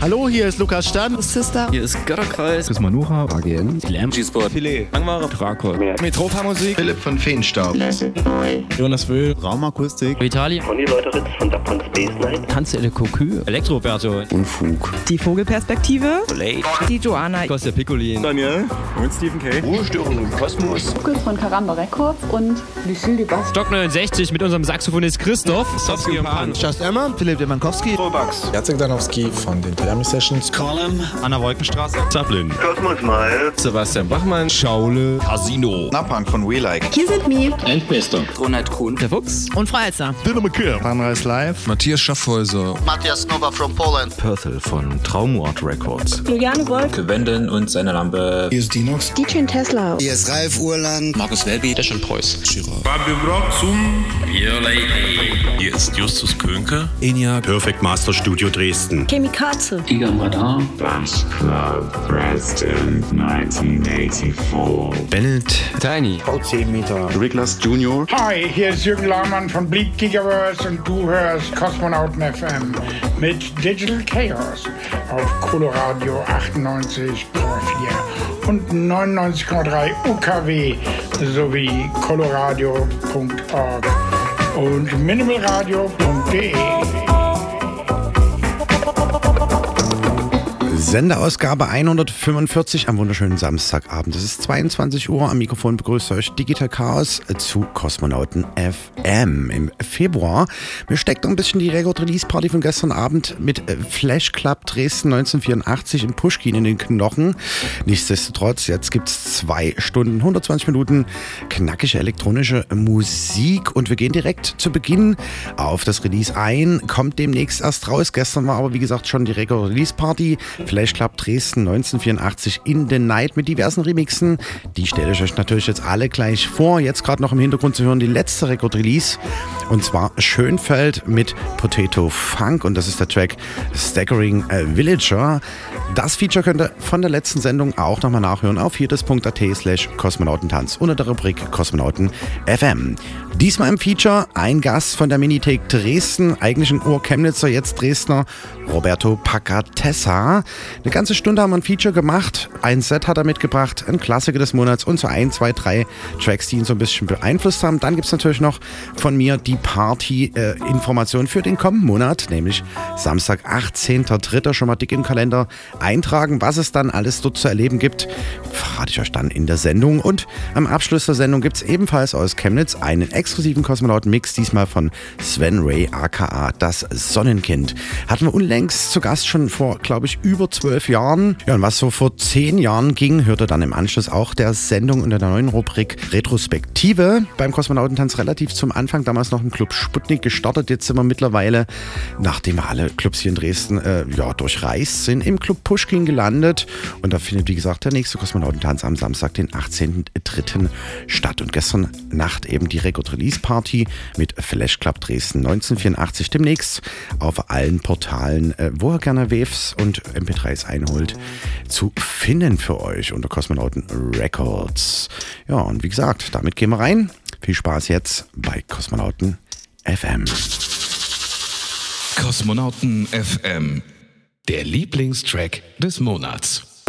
Hallo, hier ist Lukas Stan. Sister. Hier ist Götterkreis. Chris Manuha, AGN, Lamb. G-Sport. Filet. Langware. Drakor. Metropa Musik. Philipp von Feenstaub. Jonas Wöhl. Raumakustik. Vitali. Conny Leuteritz von Dapon Space Night. Tanze de Cocu. Elektroberto. Unfug. Die Vogelperspektive. Blade. Die Joanna. Costa Piccolin. Daniel. Und Stephen K. Ruhestörung im Kosmos. Lukas von Karamba Records und Lucille Dubas. Stock 69 mit unserem Saxophonist Christoph. Sofsky und Pan. Just Emma. Philipp Demankowski. Robax. Jacek Danowski von den Miami Sessions. Column. Anna Wolkenstraße. Zaplin. Kosmos Mal. Sebastian Bachmann. Schaule. Casino. Napang von We Like. Hier sind Mi. Ronald Kuhn. Der Fuchs. Und Freizer. Sunrise Live. Matthias Schaffhäuser. Matthias Nova from Poland. Perthel von Traumort Records. Juliane Wolf. Wenden und seine Lampe. Hier ist Dinox. DJ Tesla. Hier ist Ralf Urland. Markus Welby. Deschon Preuß. Fabio Brock zum Hier ist Justus Könke. ENIAC. Perfect Master Studio Dresden. Chemikaze. Tiger am Radar. Bass Club Dresden 1984. Bennett. Tiny. Riglas Junior. Hi, hier ist Jürgen Laumann von Bleed Gigaverse und du hörst Kosmonauten FM mit Digital Chaos auf Coloradio 98,4 und 99,3 UKW sowie coloradio.org und minimalradio.de. Sendeausgabe 145 am wunderschönen Samstagabend. Es ist 22 Uhr. Am Mikrofon begrüßt euch Digital Chaos zu Kosmonauten FM im Februar. Mir steckt ein bisschen die Record Release Party von gestern Abend mit äh, Flash Club Dresden 1984 in Pushkin in den Knochen. Nichtsdestotrotz, jetzt gibt es zwei Stunden, 120 Minuten knackige elektronische Musik und wir gehen direkt zu Beginn auf das Release ein. Kommt demnächst erst raus. Gestern war aber wie gesagt schon die Record Release Party. Flash Club Dresden 1984 in the Night mit diversen Remixen. Die stelle ich euch natürlich jetzt alle gleich vor. Jetzt gerade noch im Hintergrund zu hören die letzte Record-Release. Und zwar Schönfeld mit Potato Funk. Und das ist der Track Staggering Villager. Das Feature könnt ihr von der letzten Sendung auch nochmal nachhören auf viertes.at slash Kosmonautentanz unter der Rubrik Kosmonauten FM. Diesmal im Feature ein Gast von der Minitake Dresden, eigentlich ein Ur-Chemnitzer, jetzt Dresdner, Roberto Pacatessa. Eine ganze Stunde haben wir ein Feature gemacht, ein Set hat er mitgebracht, ein Klassiker des Monats und so ein, zwei, drei Tracks, die ihn so ein bisschen beeinflusst haben. Dann gibt es natürlich noch von mir die Party-Information für den kommenden Monat, nämlich Samstag, 18.03. schon mal dick im Kalender eintragen, was es dann alles dort zu erleben gibt, verrate ich euch dann in der Sendung. Und am Abschluss der Sendung gibt es ebenfalls aus Chemnitz einen exklusiven Kosmonauten-Mix, diesmal von Sven Ray aka das Sonnenkind. Hatten wir unlängst zu Gast schon vor, glaube ich, über zwölf Jahren. Ja, und was so vor zehn Jahren ging, hörte dann im Anschluss auch der Sendung unter der neuen Rubrik Retrospektive beim Kosmonautentanz relativ zum Anfang, damals noch im Club Sputnik gestartet. Jetzt sind wir mittlerweile, nachdem alle Clubs hier in Dresden äh, ja, durchreist sind, im Club Pushkin gelandet. Und da findet, wie gesagt, der nächste Kosmonautentanz am Samstag, den 18.03. statt. Und gestern Nacht eben die Record Release Party mit Flash Club Dresden 1984. Demnächst auf allen Portalen, äh, wo ihr gerne Waves und MP3s einholt, zu finden für euch unter Kosmonauten Records. Ja, und wie gesagt, damit gehen wir rein. Viel Spaß jetzt bei Kosmonauten FM. Kosmonauten FM. Der Lieblingstrack des Monats.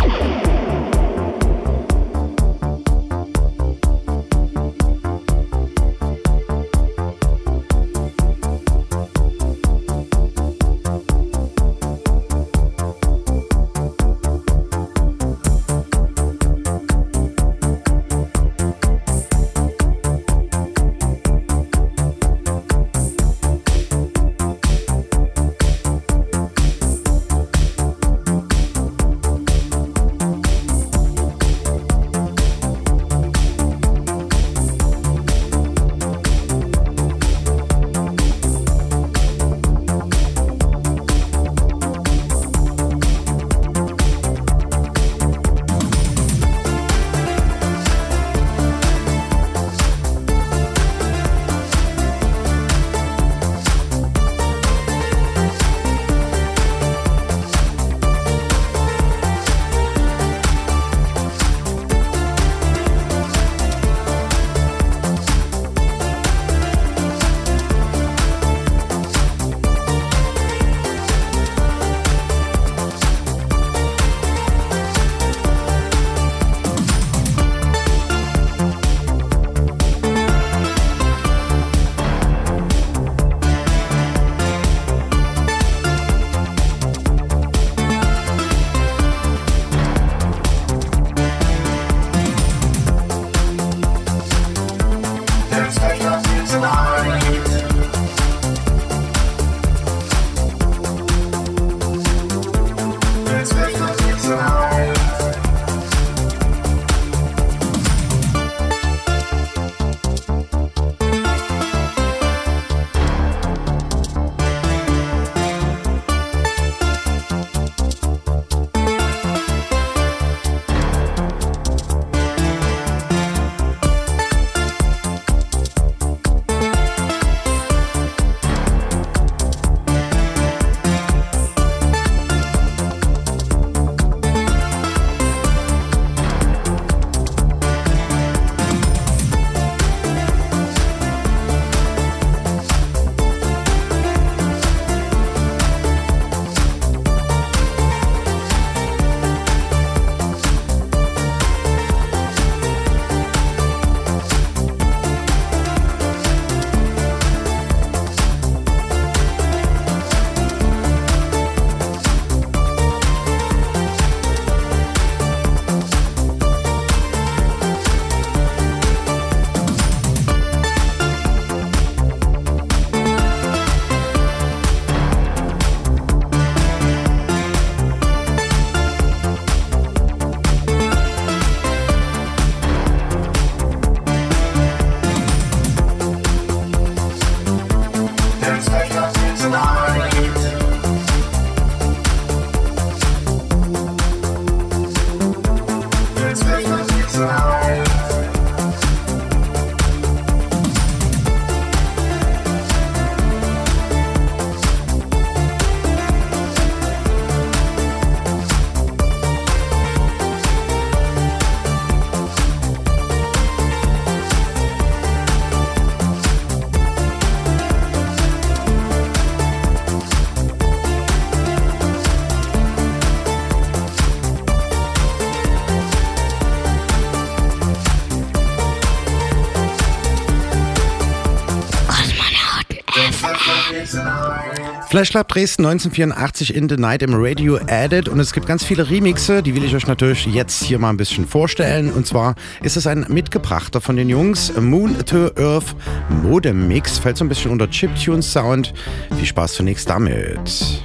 Flash Club Dresden 1984 in the Night im Radio Added und es gibt ganz viele Remixe, die will ich euch natürlich jetzt hier mal ein bisschen vorstellen. Und zwar ist es ein mitgebrachter von den Jungs, Moon to Earth Modem Mix, fällt so ein bisschen unter Chiptune Sound. Viel Spaß zunächst damit.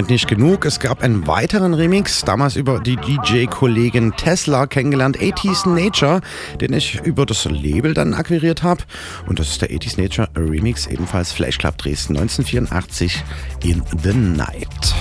Damit nicht genug. Es gab einen weiteren Remix, damals über die DJ-Kollegin Tesla kennengelernt, 80s Nature, den ich über das Label dann akquiriert habe. Und das ist der 80s Nature Remix, ebenfalls Flash Club Dresden 1984 in the Night.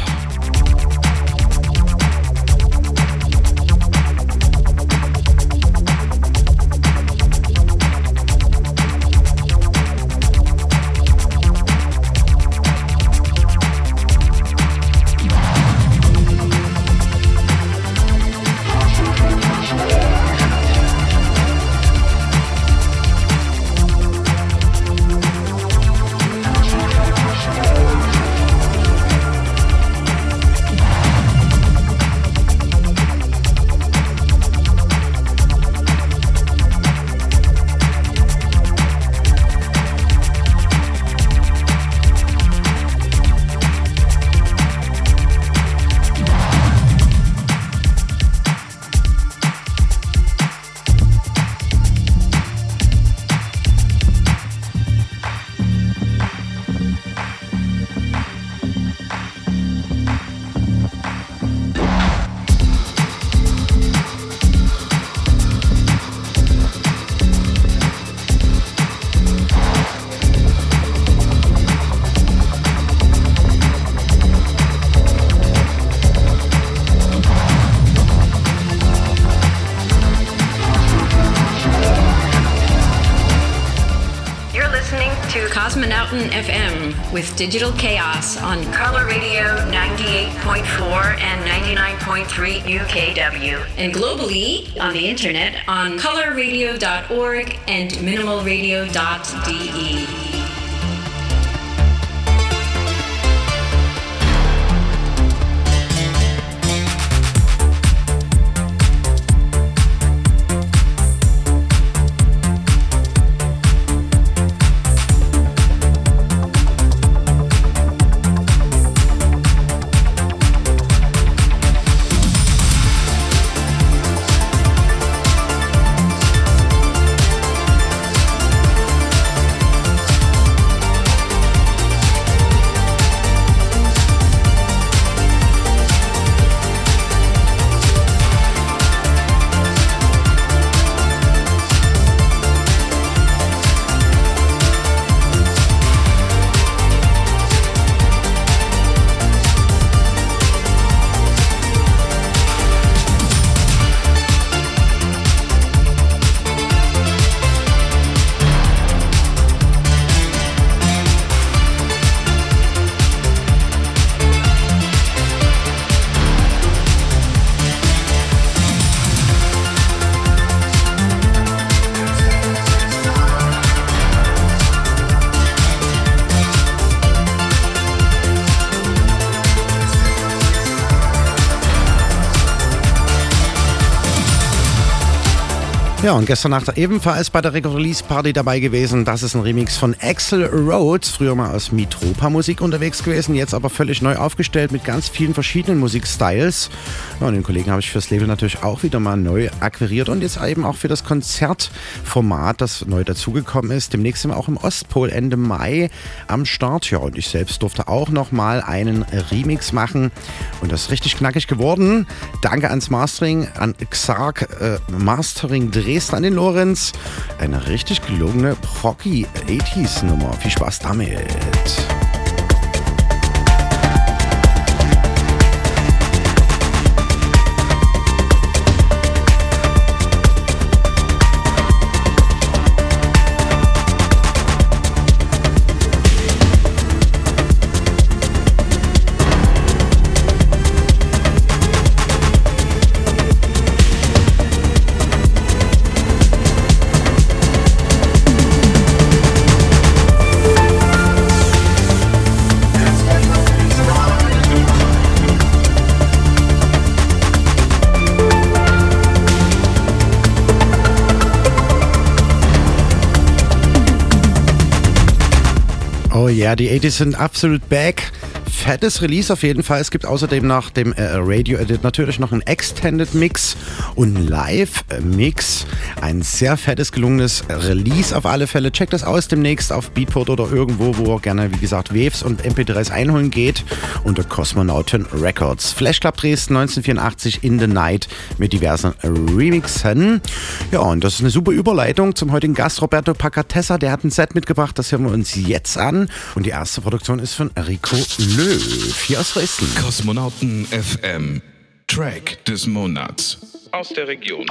With Digital Chaos on Color Radio 98.4 and 99.3 UKW. And globally on the internet on colorradio.org and minimalradio.de. Ja, und gestern Nacht ebenfalls bei der Release Party dabei gewesen. Das ist ein Remix von Axel Rhodes, früher mal aus Mitropa Musik unterwegs gewesen, jetzt aber völlig neu aufgestellt mit ganz vielen verschiedenen Musikstyles. Ja, und den Kollegen habe ich fürs Label natürlich auch wieder mal neu akquiriert und jetzt eben auch für das Konzertformat, das neu dazugekommen ist. Demnächst sind wir auch im Ostpol Ende Mai am Start. Ja, und ich selbst durfte auch noch mal einen Remix machen und das ist richtig knackig geworden. Danke ans Mastering, an Xark äh, Mastering Dreh Dresden an den Lorenz. Eine richtig gelungene Procky 80s Nummer. Viel Spaß damit. Oh ja, die 80s sind absolut back. Fettes Release auf jeden Fall. Es gibt außerdem nach dem äh, Radio Edit natürlich noch einen Extended Mix und einen Live-Mix. Ein sehr fettes, gelungenes Release auf alle Fälle. Checkt das aus demnächst auf Beatport oder irgendwo, wo ihr gerne, wie gesagt, Waves und MP3s einholen geht. Unter Cosmonauten Records. Flash Club Dresden 1984 in the Night mit diversen Remixen. Ja, und das ist eine super Überleitung zum heutigen Gast Roberto Pacatessa. Der hat ein Set mitgebracht, das hören wir uns jetzt an. Und die erste Produktion ist von Rico Löw hier aus Dresden. Kosmonauten FM. Track des Monats. Aus der Region.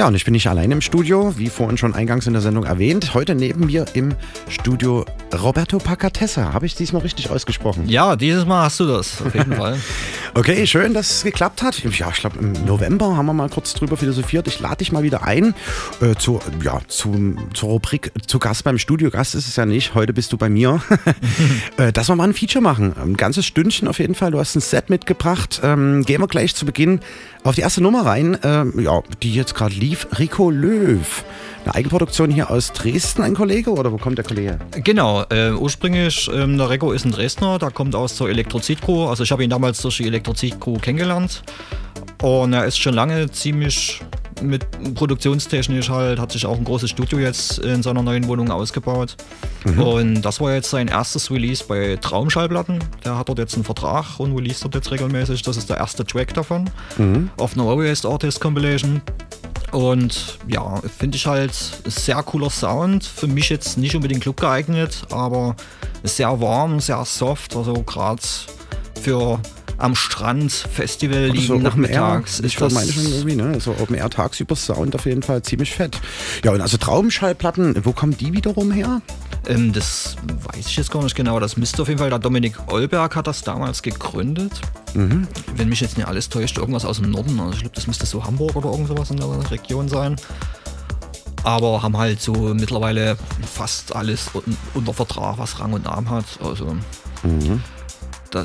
Ja, und ich bin nicht allein im Studio, wie vorhin schon eingangs in der Sendung erwähnt. Heute neben mir im Studio Roberto Pacatessa. Habe ich diesmal richtig ausgesprochen? Ja, dieses Mal hast du das, auf jeden Fall. Okay, schön, dass es geklappt hat. Ja, ich glaube, im November haben wir mal kurz drüber philosophiert. Ich lade dich mal wieder ein äh, zu, ja, zu, zur Rubrik zu Gast beim Studio. Gast ist es ja nicht. Heute bist du bei mir. äh, dass wir mal ein Feature machen. Ein ganzes Stündchen auf jeden Fall. Du hast ein Set mitgebracht. Ähm, gehen wir gleich zu Beginn auf die erste Nummer rein, ähm, ja, die jetzt gerade lief. Rico Löw. Eine Eigenproduktion hier aus Dresden, ein Kollege oder wo kommt der Kollege? Genau, äh, ursprünglich, ähm, der Rico ist ein Dresdner, der kommt aus der Elektrozid-Crew. Also ich habe ihn damals durch die Elektrozid-Crew kennengelernt. Und er ist schon lange ziemlich mit produktionstechnisch halt, hat sich auch ein großes Studio jetzt in seiner neuen Wohnung ausgebaut. Mhm. Und das war jetzt sein erstes Release bei Traumschallplatten. Der hat dort jetzt einen Vertrag und release dort jetzt regelmäßig. Das ist der erste Track davon. Mhm. Auf einer Warriors Artist Compilation. Und ja, finde ich halt sehr cooler Sound. Für mich jetzt nicht unbedingt Club geeignet, aber sehr warm, sehr soft. Also gerade für am Strand Festival liegen so nachmittags. Ist ich das meine schon irgendwie, ne? So Open Air tagsüber Sound auf jeden Fall ziemlich fett. Ja, und also Traumschallplatten, wo kommen die wiederum her? Ähm, das weiß ich jetzt gar nicht genau. Das müsste auf jeden Fall, der Dominik Olberg hat das damals gegründet. Mhm. Wenn mich jetzt nicht alles täuscht, irgendwas aus dem Norden. Also ich glaube, das müsste so Hamburg oder irgend sowas in der Region sein. Aber haben halt so mittlerweile fast alles unter Vertrag, was Rang und Namen hat. Also mhm.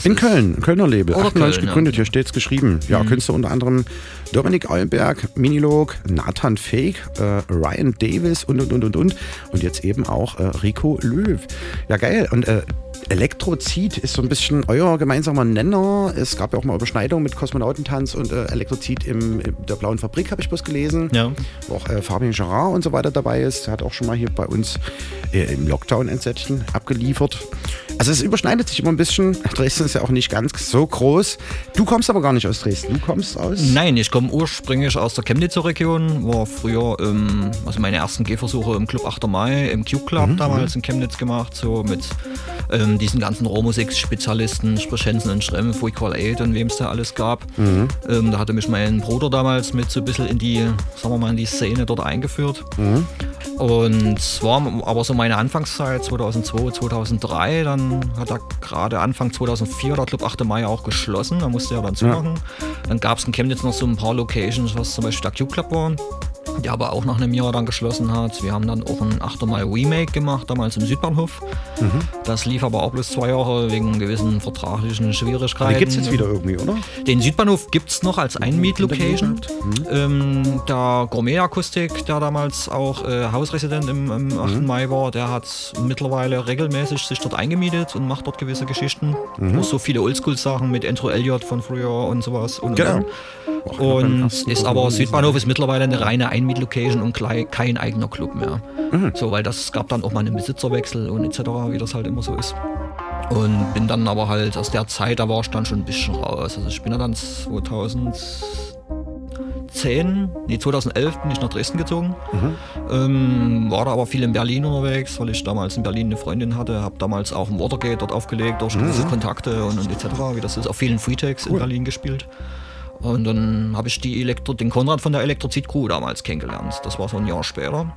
In Köln, Kölner Label, 98 Köln, gegründet, ja. hier steht es geschrieben. Ja, mhm. Künstler unter anderem Dominik Eulenberg, Minilog, Nathan Fake, äh, Ryan Davis und und und und und. Und jetzt eben auch äh, Rico Löw. Ja, geil. Und äh, Elektrozid ist so ein bisschen euer gemeinsamer Nenner. Es gab ja auch mal Überschneidungen mit Kosmonautentanz und äh, Elektrozid im, in der Blauen Fabrik, habe ich bloß gelesen. Ja. Wo auch äh, Fabien Gerard und so weiter dabei ist. Der hat auch schon mal hier bei uns äh, im Lockdown ein Sättchen abgeliefert. Also es überschneidet sich immer ein bisschen. Dresden ist ja auch nicht ganz so groß. Du kommst aber gar nicht aus Dresden. Du kommst aus. Nein, ich komme ursprünglich aus der Chemnitzer Region. War früher, ähm, also meine ersten Gehversuche im Club 8. Mai, im Q-Club mhm. damals in Chemnitz gemacht. So mit ähm, diesen ganzen Rohrmusik-Spezialisten, sprich Hensen und Schremm, Frequal 8 und wem es da alles gab. Mhm. Ähm, da hatte mich mein Bruder damals mit so ein bisschen in die, sagen wir mal, in die Szene dort eingeführt. Mhm. Und es war aber so meine Anfangszeit 2002, 2003. Dann hat er gerade Anfang 2004 der Club 8. Mai auch geschlossen. Da musste er dann zumachen. Ja. Dann gab es in Chemnitz noch so ein paar Locations, was zum Beispiel der Q-Club war der aber auch nach einem Jahr dann geschlossen hat. Wir haben dann auch ein 8. Mai Remake gemacht, damals im Südbahnhof. Mhm. Das lief aber auch bloß zwei Jahre wegen gewissen vertraglichen Schwierigkeiten. Den gibt es jetzt wieder irgendwie, oder? Den Südbahnhof gibt es noch als Einmiet-Location. Mhm. Ähm, der Gourmet-Akustik, der damals auch äh, Hausresident im, im 8. Mhm. Mai war, der hat mittlerweile regelmäßig sich dort eingemietet und macht dort gewisse Geschichten. Mhm. Auch so viele Oldschool-Sachen mit Andrew Elliott von früher und sowas. Und, genau. Und, und ist aber Südbahnhof ist mittlerweile eine reine Einmiet-Location und kein eigener Club mehr. Mhm. So, weil das gab dann auch mal einen Besitzerwechsel und etc., wie das halt immer so ist. Und bin dann aber halt aus der Zeit, da war ich dann schon ein bisschen raus. Also ich bin dann 2010, nee 2011 bin ich nach Dresden gezogen. Mhm. Ähm, war da aber viel in Berlin unterwegs, weil ich damals in Berlin eine Freundin hatte. Habe damals auch im Watergate dort aufgelegt, durch mhm. Kontakte und, und etc., wie das ist. Auf vielen Freetags cool. in Berlin gespielt. Und dann habe ich die Elektro, den Konrad von der Elektrozid Crew damals kennengelernt. Das war so ein Jahr später.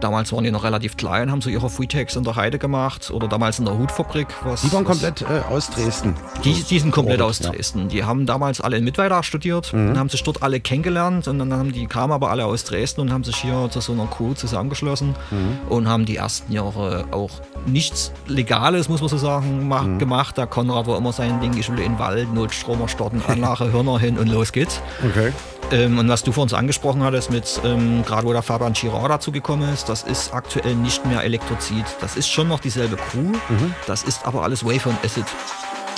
Damals waren die noch relativ klein, haben so ihre Freetags in der Heide gemacht oder damals in der Hutfabrik. Was, die waren komplett äh, aus Dresden. Die, die sind komplett aus Dresden. Ja. Die haben damals alle in Mittweida studiert mhm. und haben sich dort alle kennengelernt und dann haben die kamen aber alle aus Dresden und haben sich hier zu so einer Crew zusammengeschlossen mhm. und haben die ersten Jahre auch nichts Legales, muss man so sagen, mhm. gemacht. Der Konrad war immer sein Ding, ich will in den Wald, Notstromer starten, Anlage, Hörner hin und los geht's. Okay. Ähm, und was du vor uns angesprochen hattest, mit ähm, gerade wo der Fabian Girard dazu gekommen ist, das ist aktuell nicht mehr Elektrozid. Das ist schon noch dieselbe Crew, mhm. das ist aber alles Wave und Acid.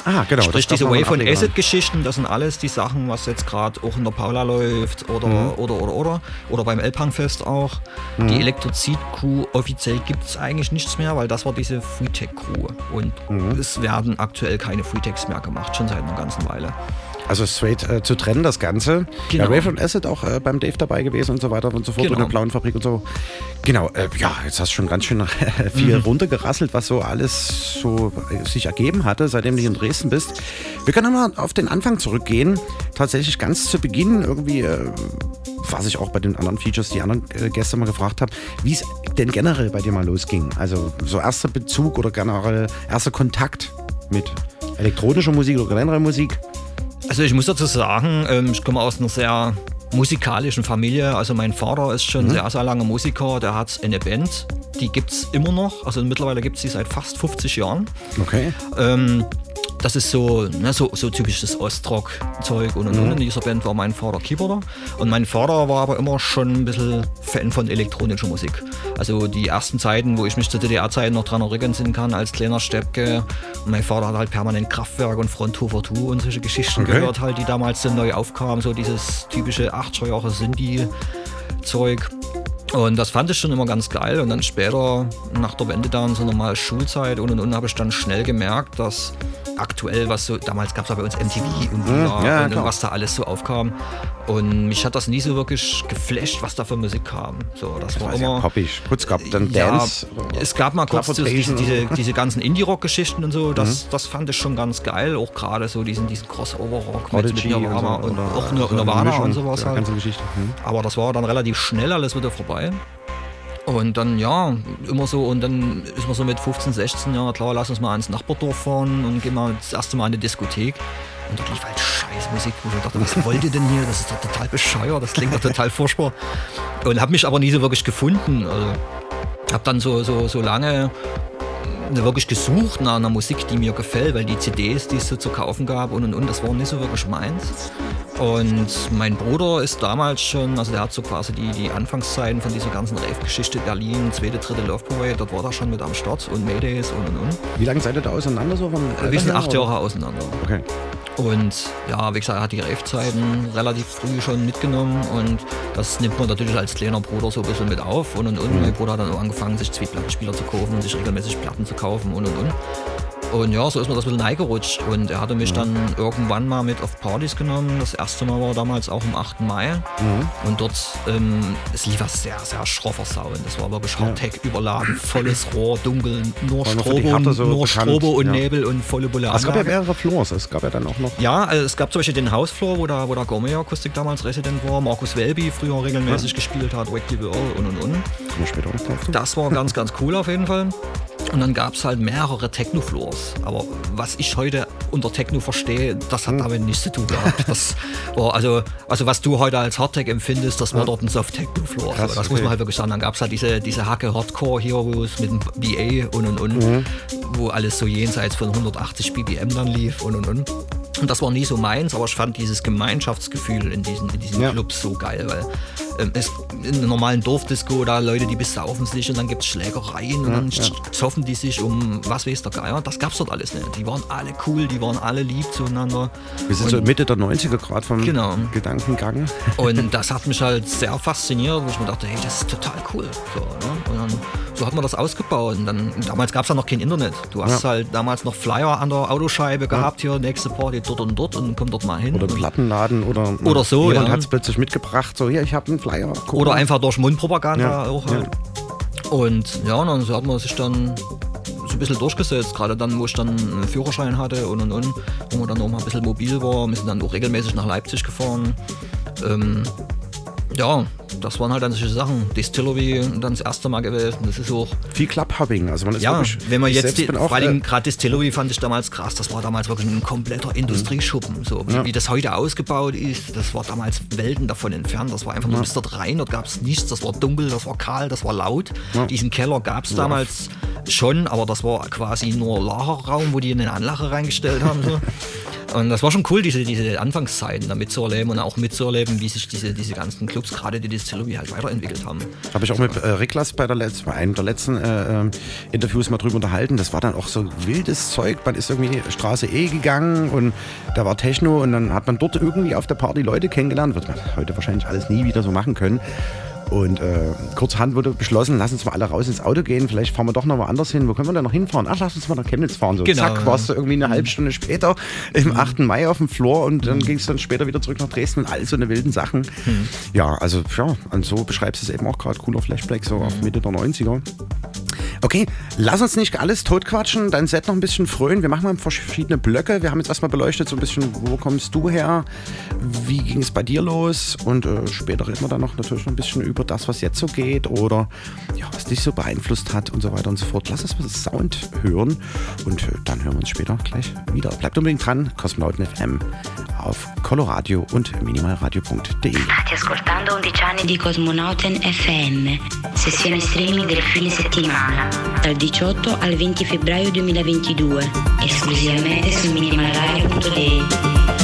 Ah, genau. Sprich, diese Wave und Acid-Geschichten, das sind alles die Sachen, was jetzt gerade auch in der Paula läuft oder, mhm. oder, oder, oder, oder beim Elpang-Fest auch. Mhm. Die Elektrozid-Crew offiziell gibt es eigentlich nichts mehr, weil das war diese Freetech-Crew. Und mhm. es werden aktuell keine Freetechs mehr gemacht, schon seit einer ganzen Weile. Also straight äh, zu trennen, das Ganze. Genau. Ja, Rave und Acid auch äh, beim Dave dabei gewesen und so weiter und so fort Genau. und der blauen Fabrik und so. Genau, äh, ja, jetzt hast du schon ganz schön viel Mhm. runtergerasselt, was so alles so äh, sich ergeben hatte, seitdem du hier in Dresden bist. Wir können mal auf den Anfang zurückgehen. Tatsächlich ganz zu Beginn irgendwie, äh, was ich auch bei den anderen Features, die anderen äh, Gäste mal gefragt habe, wie es denn generell bei dir mal losging. Also so erster Bezug oder generell erster Kontakt mit elektronischer Musik oder genereller Musik. Also ich muss dazu sagen, ähm, ich komme aus einer sehr musikalischen Familie. Also mein Vater ist schon Mhm. sehr, sehr lange Musiker. Der hat eine Band, die gibt es immer noch. Also mittlerweile gibt es die seit fast 50 Jahren. Okay. Ähm, das ist so, ne, so, so typisches Ostrock-Zeug und, und, Mhm. und. In dieser Band war mein Vater Keyboarder. Und mein Vater war aber immer schon ein bisschen Fan von elektronischer Musik. Also die ersten Zeiten, wo ich mich zu DDR-Zeiten noch dran erinnern kann, als kleiner Steppke. Und mein Vater hat halt permanent Kraftwerk und Fronthofer 2 und solche Geschichten Okay. gehört, halt, die damals so neu aufkamen. So dieses typische 80er Jahre Sinti-Zeug. Und das fand ich schon immer ganz geil. Und dann später, nach der Wende dann, so normal Schulzeit und und und, habe ich dann schnell gemerkt, dass aktuell, was so, damals gab es ja bei uns MTV und, Mhm, ja, und, klar. was da alles so aufkam. Und mich hat das nie so wirklich geflasht, was da für Musik kam. So, das war Weiß ja, immer. poppig. Kurz gab dann Ja, Dance. es gab mal kurz so diese, diese, diese ganzen Indie-Rock-Geschichten und so, das, Mhm. das fand ich schon ganz geil. Auch gerade so diesen, diesen Crossover-Rock mit, mit Nirvana und so, und, auch so Nir- eine Nirvana und sowas der halt. Geschichte. Mhm. Aber das war dann relativ schnell alles wieder vorbei. Und dann, ja, immer so, und dann ist man so mit 15, 16, ja klar, lass uns mal ins Nachbardorf fahren und gehen mal das erste Mal in eine Diskothek. Und dort lief halt scheiß Musik, wo ich dachte, was wollt ihr denn hier? Das ist doch total bescheuert, das klingt doch total furchtbar. Und habe mich aber nie so wirklich gefunden. Also, habe dann so, so, so lange äh, wirklich gesucht nach einer Musik, die mir gefällt, weil die CDs, die es so zu kaufen gab und und und, das war nicht so wirklich meins. Und mein Bruder ist damals schon, also der hat so quasi die, die Anfangszeiten von dieser ganzen Rave-Geschichte Berlin, zweite, dritte Love Parade, dort war er schon mit am Start und Maydays und und und. Wie lange seid ihr da auseinander so? Vom Wir sind acht Jahre oder? auseinander. Okay. Und ja, wie gesagt, er hat die Rave-Zeiten relativ früh schon mitgenommen und das nimmt man natürlich als kleiner Bruder so ein bisschen mit auf und und und. Mhm. Mein Bruder hat dann auch angefangen, sich zwei Plattenspieler zu kaufen und sich regelmäßig Platten zu kaufen und und und. Und ja, so ist mir das ein bisschen reingerutscht. Und er hatte mich Mhm. dann irgendwann mal mit auf Partys genommen. Das erste Mal war damals auch am 8. Mai. Mhm. Und dort, ähm, es lief ein sehr, sehr schroffer Sound. Das war wirklich Hardtech überladen, volles Rohr, dunkel, nur War Strobo, Härte so nur Strobo und ja. Nebel und volle Bulle. Es gab ja mehrere Floors. Es gab ja dann auch noch. Ja, also es gab zum Beispiel den Hausfloor, wo der, wo der Gourmet Akustik damals Resident war, Markus Welby früher regelmäßig gespielt hat, the World und und und. Kommen wir später auch drauf. Das war ganz, ganz cool auf jeden Fall. Und dann gab es halt mehrere Techno-Floors. Aber was ich heute unter Techno verstehe, das hat damit nichts zu tun gehabt. Das war also, also was du heute als Hardtech empfindest, das war dort ein Soft-Techno-Floor. Also das okay. muss man halt wirklich sagen. Dann gab es halt diese, diese Hacke Hardcore-Heroes mit dem BA und und und, Mhm. wo alles so jenseits von 180 BPM dann lief und und und. Und das war nie so meins, aber ich fand dieses Gemeinschaftsgefühl in diesen, in diesen Ja. Clubs so geil, weil ähm, es, in einer normalen Dorfdisco, da Leute, die besaufen sich und dann gibt es Schlägereien und Ja, dann ja. zoffen die sich um was weiß der Geier. Das gab's dort alles nicht. Die waren alle cool, die waren alle lieb zueinander. Wir sind und, so Mitte der 90er Grad vom Genau. Gedankengang. und das hat mich halt sehr fasziniert, wo ich mir dachte, hey, das ist total cool. So, ne? Und dann, so hat man das ausgebaut. Und dann, damals gab es ja noch kein Internet. Du hast Ja. halt damals noch Flyer an der Autoscheibe gehabt, hier nächste Party dort und dort und komm dort mal hin. Oder Plattenladen oder, Oder so, Jemand ja. hat es plötzlich mitgebracht, so hier, ich habe einen Flyer. guck Oder einfach durch Mundpropaganda Ja, auch halt. Und ja, und dann so hat man sich dann so ein bisschen durchgesetzt, gerade dann, wo ich dann einen Führerschein hatte und und und, wo man dann auch mal ein bisschen mobil war. Wir sind dann auch regelmäßig nach Leipzig gefahren. Ähm, ja, das waren halt dann solche Sachen. Distillery dann das erste Mal gewählt. Und das ist auch. Viel Clubhopping. Also man ist Ja, wirklich, wenn man jetzt, die, vor allem äh, gerade Distillery fand ich damals krass, das war damals wirklich ein kompletter Industrieschuppen. So wie, Ja. wie das heute ausgebaut ist, das war damals Welten davon entfernt. Das war einfach nur Ja. bis dort rein, dort gab es nichts, das war dunkel, das war kahl, das war laut. Ja. Diesen Keller gab es damals schon, aber das war quasi nur Lagerraum, wo die eine Anlache reingestellt haben. So. Und das war schon cool, diese, diese Anfangszeiten da mitzuerleben und auch mitzuerleben, wie sich diese, diese ganzen Clubs, gerade die Distillery, halt weiterentwickelt haben. Habe ich auch mit äh, Riklas bei, bei einem der letzten äh, ähm, Interviews mal drüber unterhalten. Das war dann auch so wildes Zeug. Man ist irgendwie Straße E gegangen und da war Techno und dann hat man dort irgendwie auf der Party Leute kennengelernt. Wird man heute wahrscheinlich alles nie wieder so machen können. Und äh, kurzerhand wurde beschlossen, lass uns mal alle raus ins Auto gehen. Vielleicht fahren wir doch noch woanders hin. Wo können wir denn noch hinfahren? Ach, lass uns mal nach Chemnitz fahren. So, Genau, zack, ja. warst du irgendwie eine halbe Stunde später im 8. Mai auf dem Floor und dann ging es dann später wieder zurück nach Dresden und all so eine wilden Sachen. Ja, also ja, und so beschreibst du es eben auch gerade. Cooler Flashback, so auf Mitte der 90er. Okay, lass uns nicht alles totquatschen, dein Set noch ein bisschen frönen. Wir machen mal verschiedene Blöcke. Wir haben jetzt erstmal beleuchtet, so ein bisschen, wo kommst du her? Wie ging es bei dir los? Und äh, später reden wir dann noch natürlich noch ein bisschen über das, was jetzt so geht oder ja, was dich so beeinflusst hat und so weiter und so fort. Lass uns mal das Sound hören und äh, dann hören wir uns später gleich wieder. Bleibt unbedingt dran, Kosmonauten FM auf Coloradio und minimalradio.de. State ascoltando 11 anni di Cosmonauten FM, sessione streaming del fine settimana, dal 18 al 20 febbraio 2022, esclusivamente su minimalradio.de.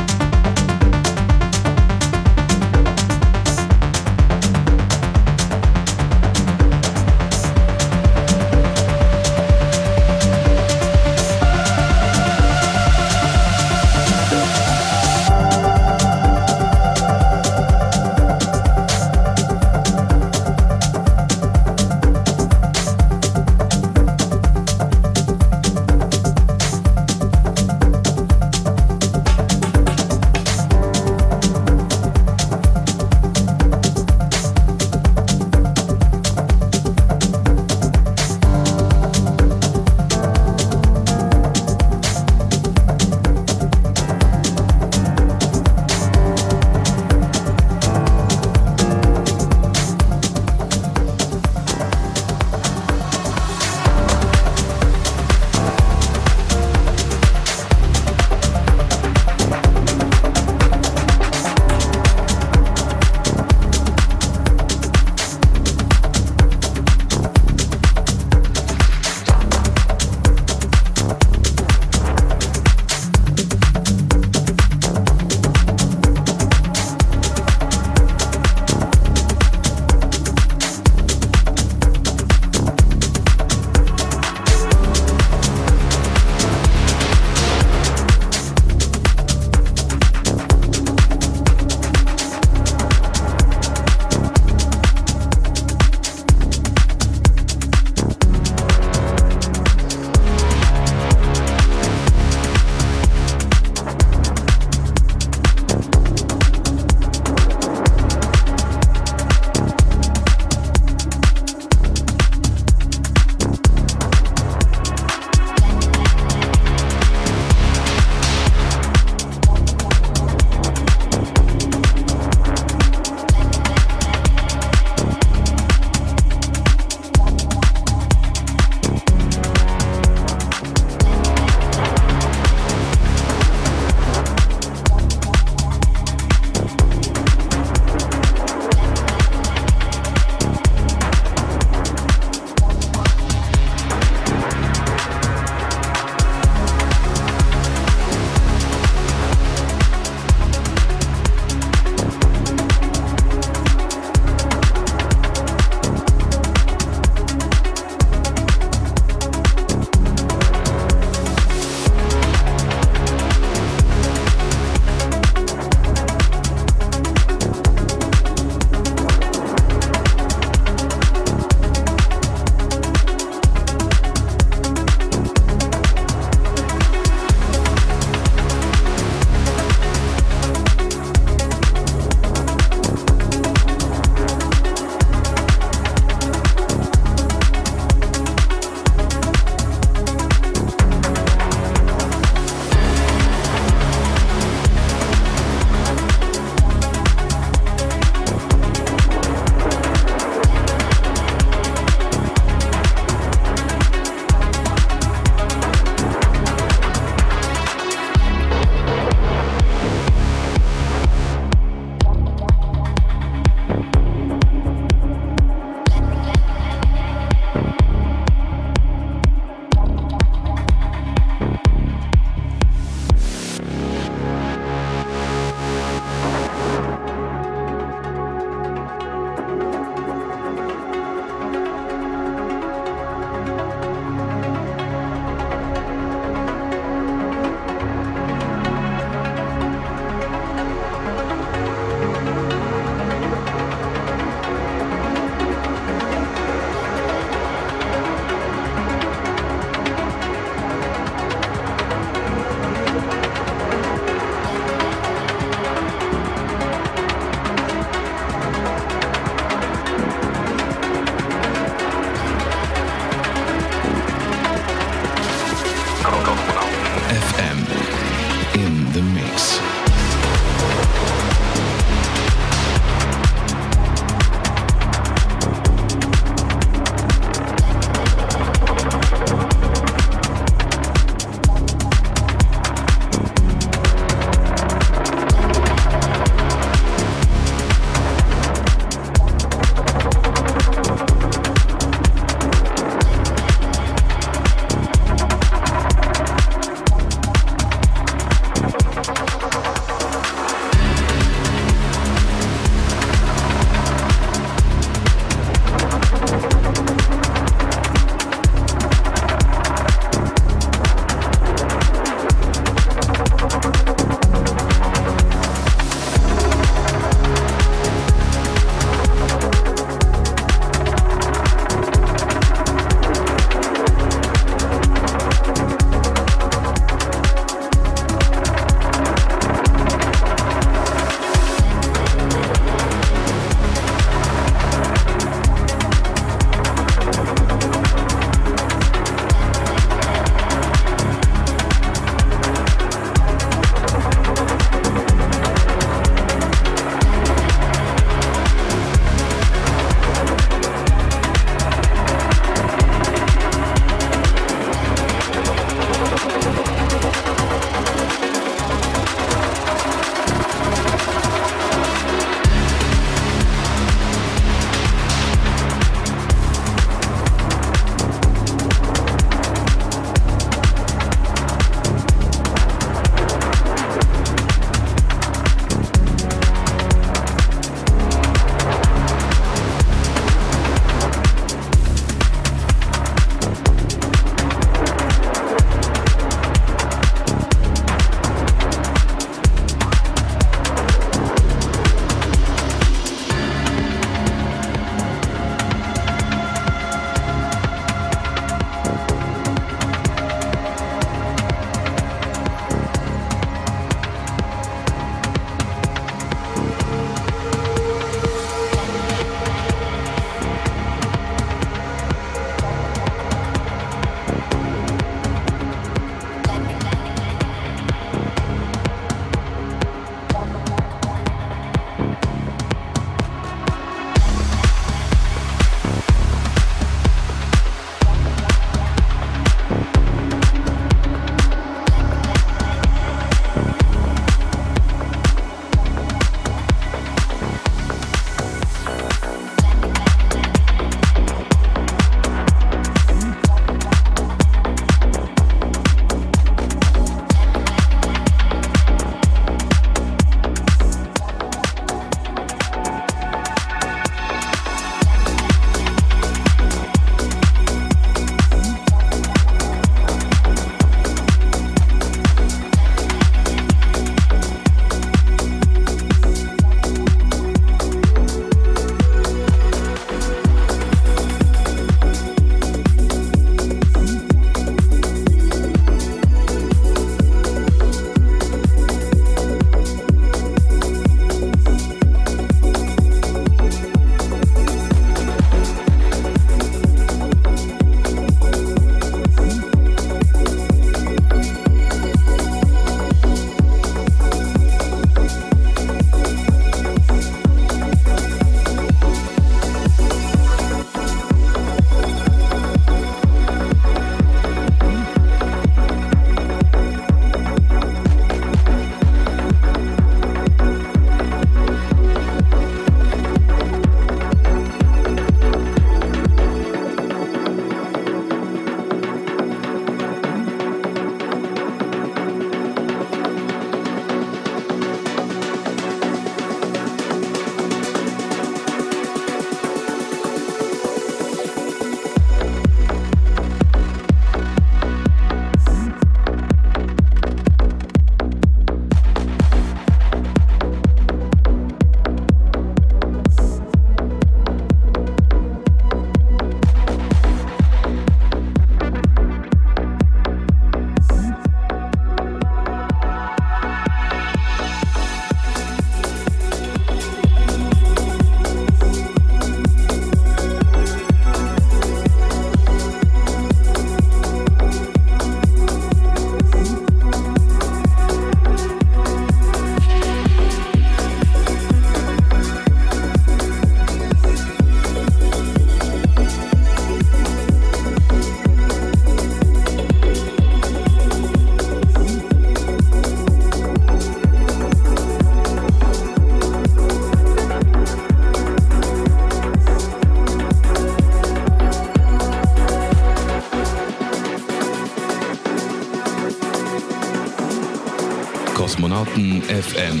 Kosmonauten FM.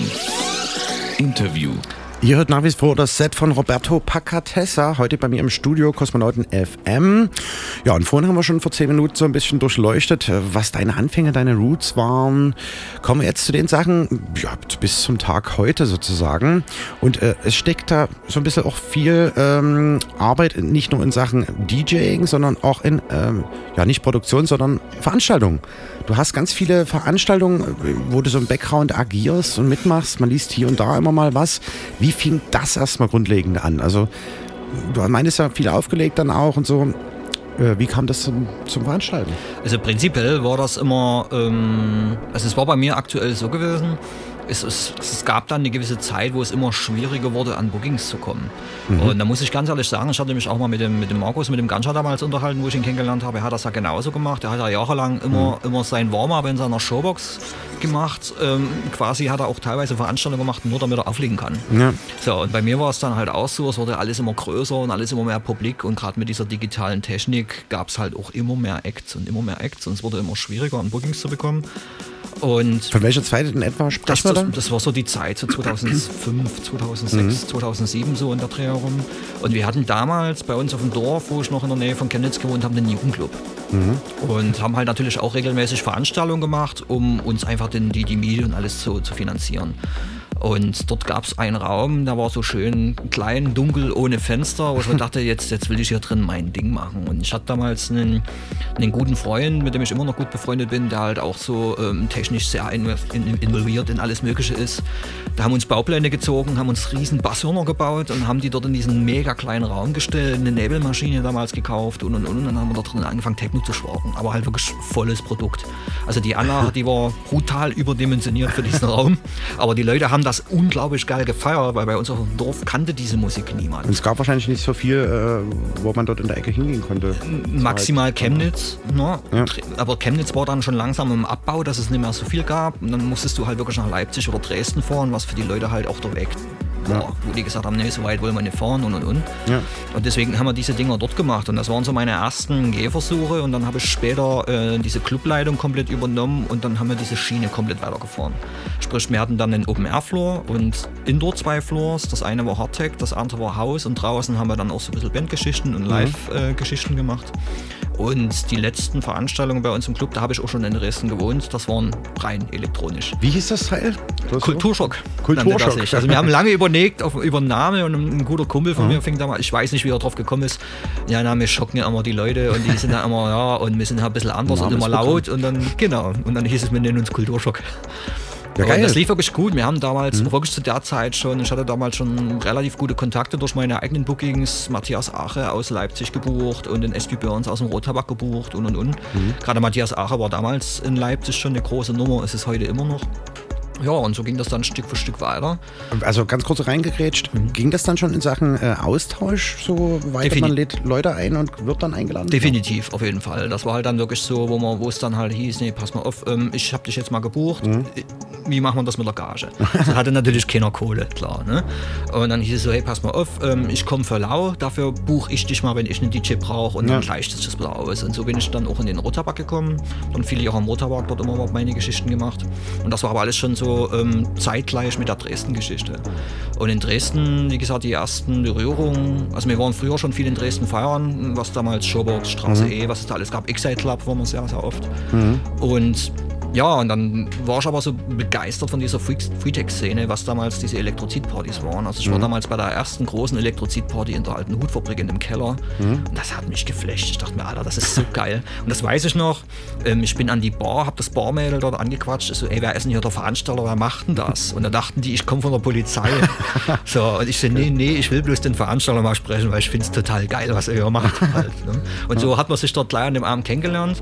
Interview. Ihr hört nach wie vor das Set von Roberto Pacatessa, heute bei mir im Studio Kosmonauten FM. Ja, und vorhin haben wir schon vor zehn Minuten so ein bisschen durchleuchtet, was deine Anfänge, deine Roots waren. Kommen wir jetzt zu den Sachen, ja, bis zum Tag heute sozusagen. Und äh, es steckt da so ein bisschen auch viel ähm, Arbeit, nicht nur in Sachen DJing, sondern auch in, ähm, ja, nicht Produktion, sondern Veranstaltungen. Du hast ganz viele Veranstaltungen, wo du so im Background agierst und mitmachst. Man liest hier und da immer mal was. Wie fing das erstmal grundlegend an? Also, du meinst ja viel aufgelegt dann auch und so. Wie kam das zum, zum Veranstalten? Also prinzipiell war das immer, ähm, also es war bei mir aktuell so gewesen, es, es, es, gab dann eine gewisse Zeit, wo es immer schwieriger wurde, an Bookings zu kommen. Mhm. Und da muss ich ganz ehrlich sagen, ich hatte mich auch mal mit dem, mit dem Markus, mit dem Ganscher damals unterhalten, wo ich ihn kennengelernt habe. Er hat das ja genauso gemacht. Er hat ja jahrelang immer, mhm. immer sein Warm-up in seiner Showbox gemacht. Ähm, quasi hat er auch teilweise Veranstaltungen gemacht, nur damit er auflegen kann. Ja. So, und bei mir war es dann halt auch so, es wurde alles immer größer und alles immer mehr publik. Und gerade mit dieser digitalen Technik gab es halt auch immer mehr Acts und immer mehr Acts. Und es wurde immer schwieriger, an Bookings zu bekommen. Und Von welcher Zeit in etwa sprechen das, wir da? Das war so die Zeit, so 2005, 2006, mhm. 2007 so in der Dreh herum. Und wir hatten damals bei uns auf dem Dorf, wo ich noch in der Nähe von Chemnitz gewohnt habe, einen Jugendclub. Mhm. Und haben halt natürlich auch regelmäßig Veranstaltungen gemacht, um uns einfach den, die, die Miete und alles zu, zu finanzieren. Und dort gab es einen Raum, der war so schön klein, dunkel, ohne Fenster, wo ich mir dachte, jetzt, jetzt will ich hier drin mein Ding machen. Und ich hatte damals einen, einen guten Freund, mit dem ich immer noch gut befreundet bin, der halt auch so ähm, technisch sehr involviert in alles Mögliche ist. Da haben wir uns Baupläne gezogen, haben uns riesen Basshörner gebaut und haben die dort in diesen mega kleinen Raum gestellt, eine Nebelmaschine damals gekauft und und und. Und dann haben wir dort drin angefangen, Techno zu schwarten. Aber halt wirklich volles Produkt. Also die Anlage, die war brutal überdimensioniert für diesen Raum. Aber die Leute haben das unglaublich geil gefeiert, weil bei uns auf dem Dorf kannte diese Musik niemand. Und es gab wahrscheinlich nicht so viel, äh, wo man dort in der Ecke hingehen konnte. Maximal Chemnitz, ne? ja. aber Chemnitz war dann schon langsam im Abbau, dass es nicht mehr so viel gab. Und dann musstest du halt wirklich nach Leipzig oder Dresden fahren, was für die Leute halt auch der Weg ja. wo die gesagt haben, nee, so weit wollen wir nicht fahren und und und. Ja. Und deswegen haben wir diese Dinger dort gemacht und das waren so meine ersten Gehversuche und dann habe ich später äh, diese Clubleitung komplett übernommen und dann haben wir diese Schiene komplett weitergefahren. Sprich, wir hatten dann einen Open-Air-Floor und Indoor zwei Floors. Das eine war Hardtech, das andere war Haus und draußen haben wir dann auch so ein bisschen Bandgeschichten und mhm. Live-Geschichten äh, gemacht. Und die letzten Veranstaltungen bei uns im Club, da habe ich auch schon in Dresden gewohnt, das waren rein elektronisch. Wie hieß das Teil? Das Kulturschock. Kulturschock. Also wir haben lange überlegt auf, über einen Namen und ein, guter Kumpel von mhm. mir fing damals, ich weiß nicht, wie er drauf gekommen ist, ja, na, wir schocken ja immer die Leute und die sind dann immer, ja, und wir sind halt ein bisschen anders und immer laut und dann, genau, und dann hieß es, wir nennen uns Kulturschock. Ja, geil. Und das lief wirklich gut. Wir haben damals, mhm. wirklich zu der Zeit schon, ich hatte damals schon relativ gute Kontakte durch meine eigenen Bookings, Matthias Ache aus Leipzig gebucht und den SB Burns aus dem Rottabak gebucht und und und. Mhm. Gerade Matthias Ache war damals in Leipzig schon eine große Nummer, ist es heute immer noch. Ja, und so ging das dann Stück für Stück weiter. Also ganz kurz reingegrätscht, mhm. ging das dann schon in Sachen äh, Austausch so weiter? Defin man lädt Leute ein und wird dann eingeladen? Definitiv, auf jeden Fall. Das war halt dann wirklich so, wo man, wo es dann halt hieß, nee, pass mal auf, ähm, ich habe dich jetzt mal gebucht. Mhm. Wie machen wir das mit der Gage? Das hatte natürlich keiner Kohle, klar. Ne? Und dann hieß es so, hey, pass mal auf, ähm, ich komme für lau, dafür buche ich dich mal, wenn ich einen DJ brauche und ja. dann gleicht sich das wieder aus. Und so bin ich dann auch in den Rotabak gekommen. Dann fiel ich auch am Rotabak dort immer meine Geschichten gemacht. Und das war aber alles schon so ähm, zeitgleich mit der Dresden-Geschichte. Und in Dresden, wie gesagt, die ersten Berührungen, also wir waren früher schon viel in Dresden feiern, was damals Showbox, Straße mhm. E, was es da alles gab, Excite Club waren wir sehr, sehr oft. Mhm. Und ja, und dann war ich aber so begeistert von dieser Freetech-Szene, was damals diese Elektrozid-Partys waren. Also ich war mhm. damals bei der ersten großen Elektrozid-Party in der alten Hutfabrik in dem Keller. Mhm. Und das hat mich geflasht. Ich dachte mir, Alter, das ist so geil. Und das weiß ich noch. Ähm, ich bin an die Bar, hab das Barmädel dort angequatscht. Ich so, ey, wer ist denn hier der Veranstalter? Wer macht denn das? Und da dachten die, ich komme von der Polizei. so, und ich so, nee, nee, ich will bloß den Veranstalter mal sprechen, weil ich finde es total geil, was er hier macht. Halt, ne? Und so hat man sich dort gleich an dem Abend kennengelernt.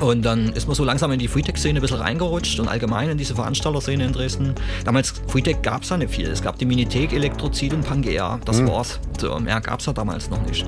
Und dann ist man so langsam in die Freetech-Szene ein bisschen reingerutscht und allgemein in diese Veranstalter-Szene in Dresden. Damals, Freetech gab es ja nicht viel. Es gab die Minithek, Elektrozid und Pangea. Das mhm. war's. So, mehr gab es ja damals noch nicht.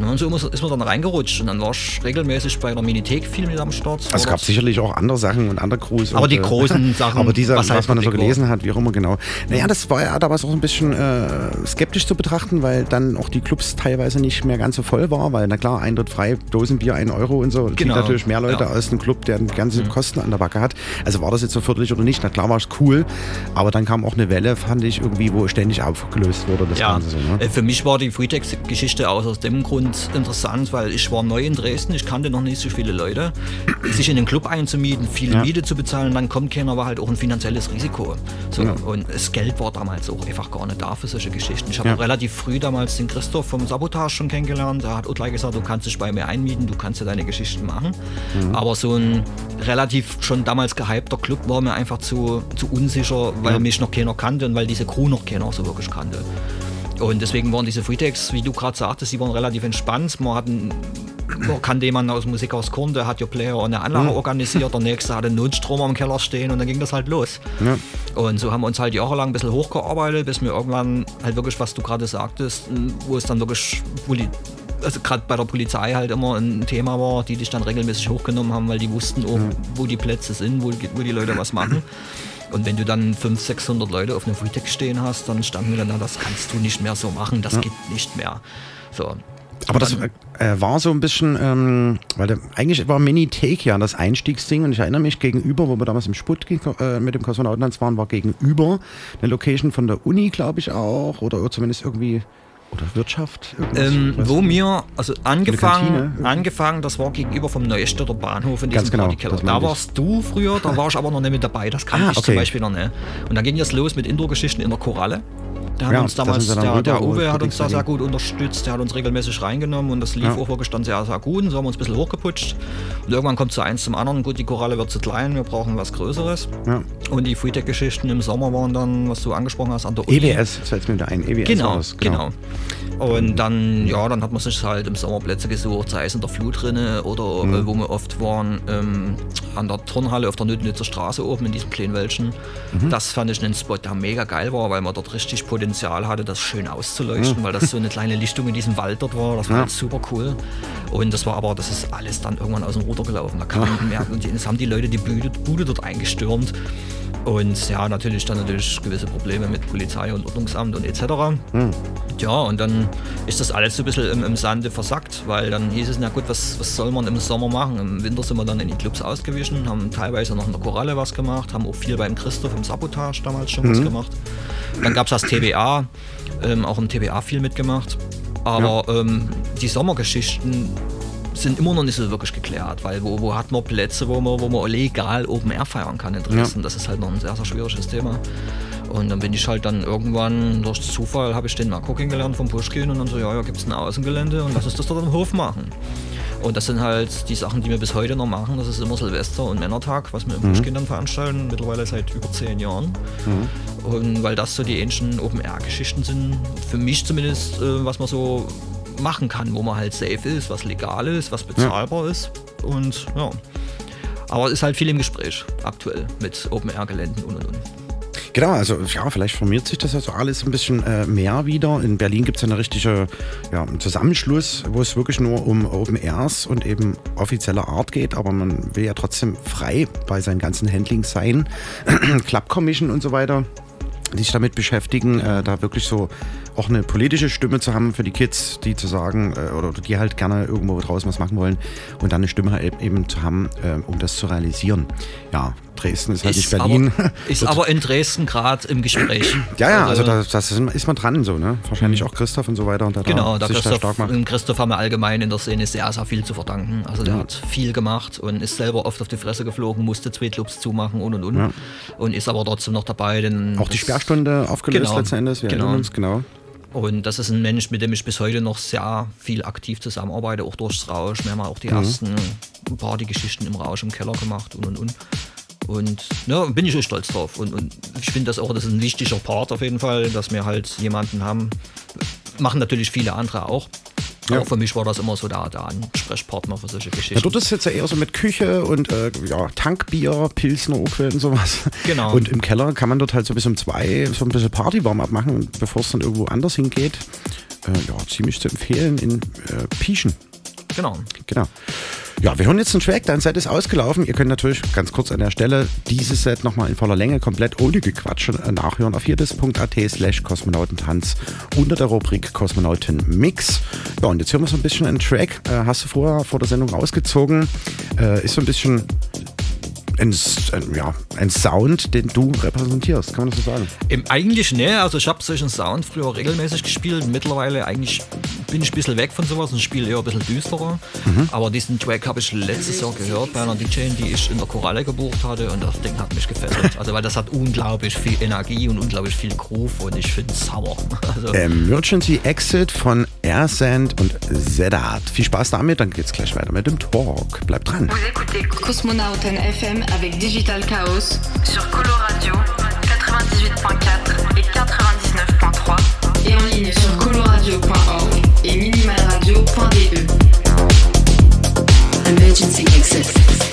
Und so ist man dann reingerutscht und dann war ich regelmäßig bei der Minithek viel mit am Start. Also es gab sicherlich auch andere Sachen und andere Crews. Aber die äh, großen Sachen, Aber diese, was was, man da so gelesen war. hat, wie auch immer genau. Naja, das war ja damals auch ein bisschen äh, skeptisch zu betrachten, weil dann auch die Clubs teilweise nicht mehr ganz so voll war, weil na klar, Eintritt frei, Dosenbier, ein Euro und so. Genau. natürlich mehr Leute Ja. als ein Club, der ganze Kosten an der Backe hat. Also war das jetzt so förderlich oder nicht? Na klar war es cool, aber dann kam auch eine Welle, fand ich irgendwie, wo ständig aufgelöst wurde, das Ja, Ganze so. Ne? äh, für mich war die Freetext-Geschichte auch aus dem Grund interessant, weil ich war neu in Dresden, ich kannte noch nicht so viele Leute. Sich in den Club einzumieten, viel Ja. Miete zu bezahlen, dann kommt keiner, war halt auch ein finanzielles Risiko. So, Ja. Und das Geld war damals auch einfach gar nicht da für solche Geschichten. Ich habe Ja. relativ früh damals den Christoph vom Sabotage schon kennengelernt. Er hat auch gleich gesagt, du kannst dich bei mir einmieten, du kannst ja deine Geschichten machen. Mhm. Aber so ein relativ schon damals gehypter Club war mir einfach zu, zu unsicher, weil Ja. mich noch keiner kannte und weil diese Crew noch keiner so wirklich kannte. Und deswegen waren diese Freetakes, wie du gerade sagtest, die waren relativ entspannt. Man, hat einen, man kannte jemanden aus Musikhaus Korn, der hat ja Player und eine Anlage Mhm. organisiert. Der nächste hatte einen Notstrom am Keller stehen und dann ging das halt los. Ja. Und so haben wir uns halt jahrelang ein bisschen hochgearbeitet, bis wir irgendwann halt wirklich, was du gerade sagtest, wo es dann wirklich, also gerade bei der Polizei halt immer ein Thema war, die dich dann regelmäßig hochgenommen haben, weil die wussten auch, wo die Plätze sind, wo, die- wo die Leute was machen. Und wenn du dann 500, 600 Leute auf einem Freetext stehen hast, dann standen wir dann da, das kannst du nicht mehr so machen, das Ja. geht nicht mehr. So. Aber das äh, war so ein bisschen, ähm, weil der, eigentlich war Mini Take ja das Einstiegsding und ich erinnere mich gegenüber, wo wir damals im Sputnik äh, mit dem Kosmonautentanz waren, war gegenüber eine Location von der Uni, glaube ich auch, oder zumindest irgendwie, oder Wirtschaft. Ähm, wo mir, also angefangen, angefangen, das war gegenüber vom Neustädter Bahnhof in Ganz diesem genau, Partykeller. das Da meinte ich. warst du früher, da war ich aber noch nicht mit dabei, das kannte Ah, ich zum okay. Beispiel noch nicht. Und dann ging es los mit Indoor-Geschichten in der Koralle. Der hat Ja, uns da damals, der, der Uwe hat uns da da sehr gut unterstützt, der hat uns regelmäßig reingenommen und das lief Ja. auch wirklich dann sehr, sehr gut und so haben wir uns ein bisschen hochgeputscht. Und irgendwann kommt so eins zum anderen, gut, die Koralle wird zu klein, wir brauchen was Größeres. Ja. Und die Freetech-Geschichten im Sommer waren dann, was du angesprochen hast, an der Uni. EWS, jetzt fällt mir wieder ein, EWS Genau, das, genau. Und dann, ja, dann hat man sich halt im Sommer Plätze gesucht, sei es in der Flutrinne oder Mhm. äh, wo wir oft waren, ähm, an der Turnhalle auf der Nötnitzer Straße oben in diesem kleinen Wäldchen. Mhm. Das fand ich einen Spot, der mega geil war, weil man dort richtig Potenzial hatte, das schön auszuleuchten, Mhm. weil das so eine kleine Lichtung in diesem Wald dort war. Das war Ja. halt super cool. Und das war aber, das ist alles dann irgendwann aus dem Ruder gelaufen. Da kam man merken, und jetzt haben die Leute die Bude, Bude dort eingestürmt. Und ja, natürlich dann natürlich gewisse Probleme mit Polizei und Ordnungsamt und etc. Hm. Ja, und dann ist das alles so ein bisschen im, im Sande versackt, weil dann hieß es, na gut, was, was soll man im Sommer machen? Im Winter sind wir dann in die Clubs ausgewichen, haben teilweise noch in der Koralle was gemacht, haben auch viel beim Christoph im Sabotage damals schon was Mhm. gemacht. Dann gab es das TBA, ähm, auch im TBA viel mitgemacht. Aber ähm, die Sommergeschichten sind immer noch nicht so wirklich geklärt, weil wo, wo hat man Plätze, wo man, wo man legal Open Air feiern kann in Dresden? Das ist halt noch ein sehr, sehr schwieriges Thema. Und dann bin ich halt dann irgendwann durch Zufall habe ich den Marco kennengelernt vom Pushkin und dann so, ja, ja, gibt es ein Außengelände und lass uns das dort im Hof machen. Und das sind halt die Sachen, die wir bis heute noch machen. Das ist immer Silvester und Männertag, was wir im Mhm. Pushkin dann veranstalten, mittlerweile seit über zehn Jahren. Mhm. Und weil das so die ähnlichen Open-Air-Geschichten sind, für mich zumindest, äh, was man so machen kann, wo man halt safe ist, was legal ist, was bezahlbar ist. Und ja. Aber es ist halt viel im Gespräch aktuell mit Open-Air-Geländen und und und. Genau, also ja, vielleicht formiert sich das ja so alles ein bisschen äh, mehr wieder. In Berlin gibt es ja eine richtige ja, Zusammenschluss, wo es wirklich nur um Open Airs und eben offizielle Art geht, aber man will ja trotzdem frei bei seinen ganzen Handlings sein. Club Commission und so weiter, die sich damit beschäftigen, äh, da wirklich so auch eine politische Stimme zu haben für die Kids, die zu sagen, äh, oder die halt gerne irgendwo draußen was machen wollen und dann eine Stimme eben zu haben, äh, um das zu realisieren. Ja, Dresden ist halt nicht Berlin. Aber, ist aber in Dresden gerade im Gespräch. ja, ja, also da das ist, ist man dran so, ne? Wahrscheinlich auch Christoph und so weiter und der Genau, da da sich da Christoph, stark Christoph haben wir allgemein in der Szene sehr, sehr viel zu verdanken. Also der Ja. hat viel gemacht und ist selber oft auf die Fresse geflogen, musste zwei Clubs zumachen und und und. Ja. Und ist aber trotzdem noch dabei. Denn Auch die Sperrstunde aufgelöst Genau, letzten Endes, wir genau. erinnern uns, genau. Und das ist ein Mensch, mit dem ich bis heute noch sehr viel aktiv zusammenarbeite, auch durchs Rausch. Wir haben auch die Mhm. ersten Partygeschichten im Rausch im Keller gemacht und und und. Und ja, bin ich schon stolz drauf. Und, und ich finde das auch, das ist ein wichtiger Part auf jeden Fall, dass wir halt jemanden haben. Machen natürlich viele andere auch. Ja. Aber für mich war das immer so der, der Ansprechpartner für solche Ja, Geschichten. dort ist jetzt ja eher so mit Küche und äh, ja, Tankbier, Pilsner, Oquell und sowas. Genau. Und im Keller kann man dort halt so bis um zwei so ein bisschen Party warm abmachen und bevor es dann irgendwo anders hingeht. äh, ja, ziemlich zu empfehlen in äh, Pieschen. Genau. Genau. Ja, wir hören jetzt einen Track, dein Set ist ausgelaufen. Ihr könnt natürlich ganz kurz an der Stelle dieses Set nochmal in voller Länge komplett ohne Gequatsch äh, nachhören auf hierdis.at slash Kosmonautentanz unter der Rubrik Kosmonauten Mix. Ja, und jetzt hören wir so ein bisschen einen Track. Äh, hast du vorher vor der Sendung rausgezogen. Äh, ist so ein bisschen ein, ein, ja, ein Sound, den du repräsentierst, kann man das so sagen? Im eigentlich ne, also ich habe solchen Sound früher regelmäßig gespielt. Mittlerweile eigentlich bin ich ein bisschen weg von sowas und spiele eher ein bisschen düsterer. Mhm. Aber diesen Track habe ich letztes Jahr gehört bei einer DJ, die ich in der Koralle gebucht hatte und das Ding hat mich gefesselt. Also weil das hat unglaublich viel Energie und unglaublich viel Groove und ich finde es sauer. Also Emergency Exit von Airsand und Zedat. Viel Spaß damit, dann geht's gleich weiter mit dem Talk. Bleibt dran. Vous écoutez Cosmonauten FM avec Digital Chaos sur Coloradio 98.4 et 99.3 et en ligne sur coloradio.org et minimalradio.de. Emergency exit.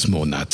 Des Monats.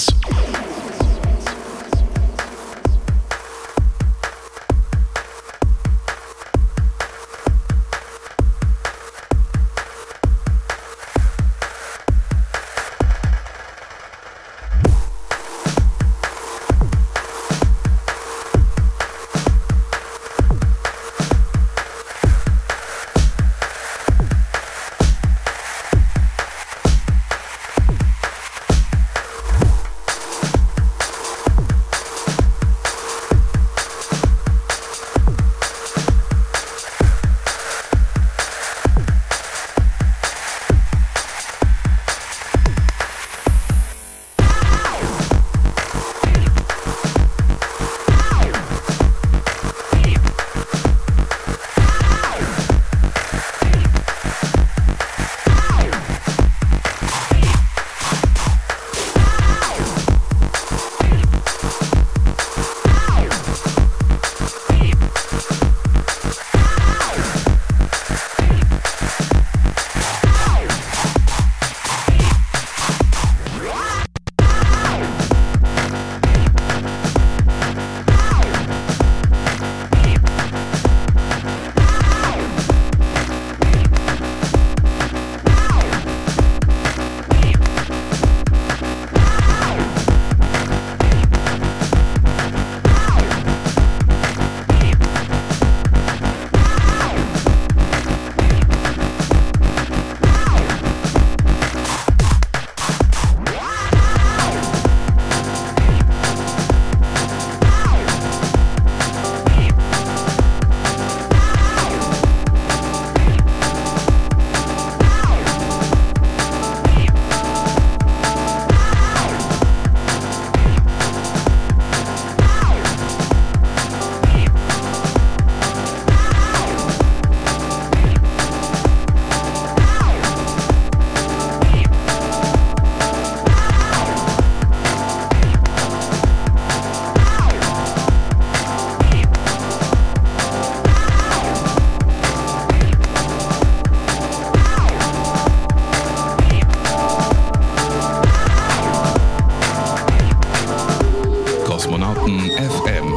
Kosmonauten FM.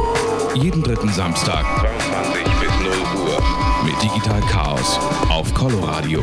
Jeden dritten Samstag 22 bis 0 Uhr mit Digital Chaos auf Coloradio.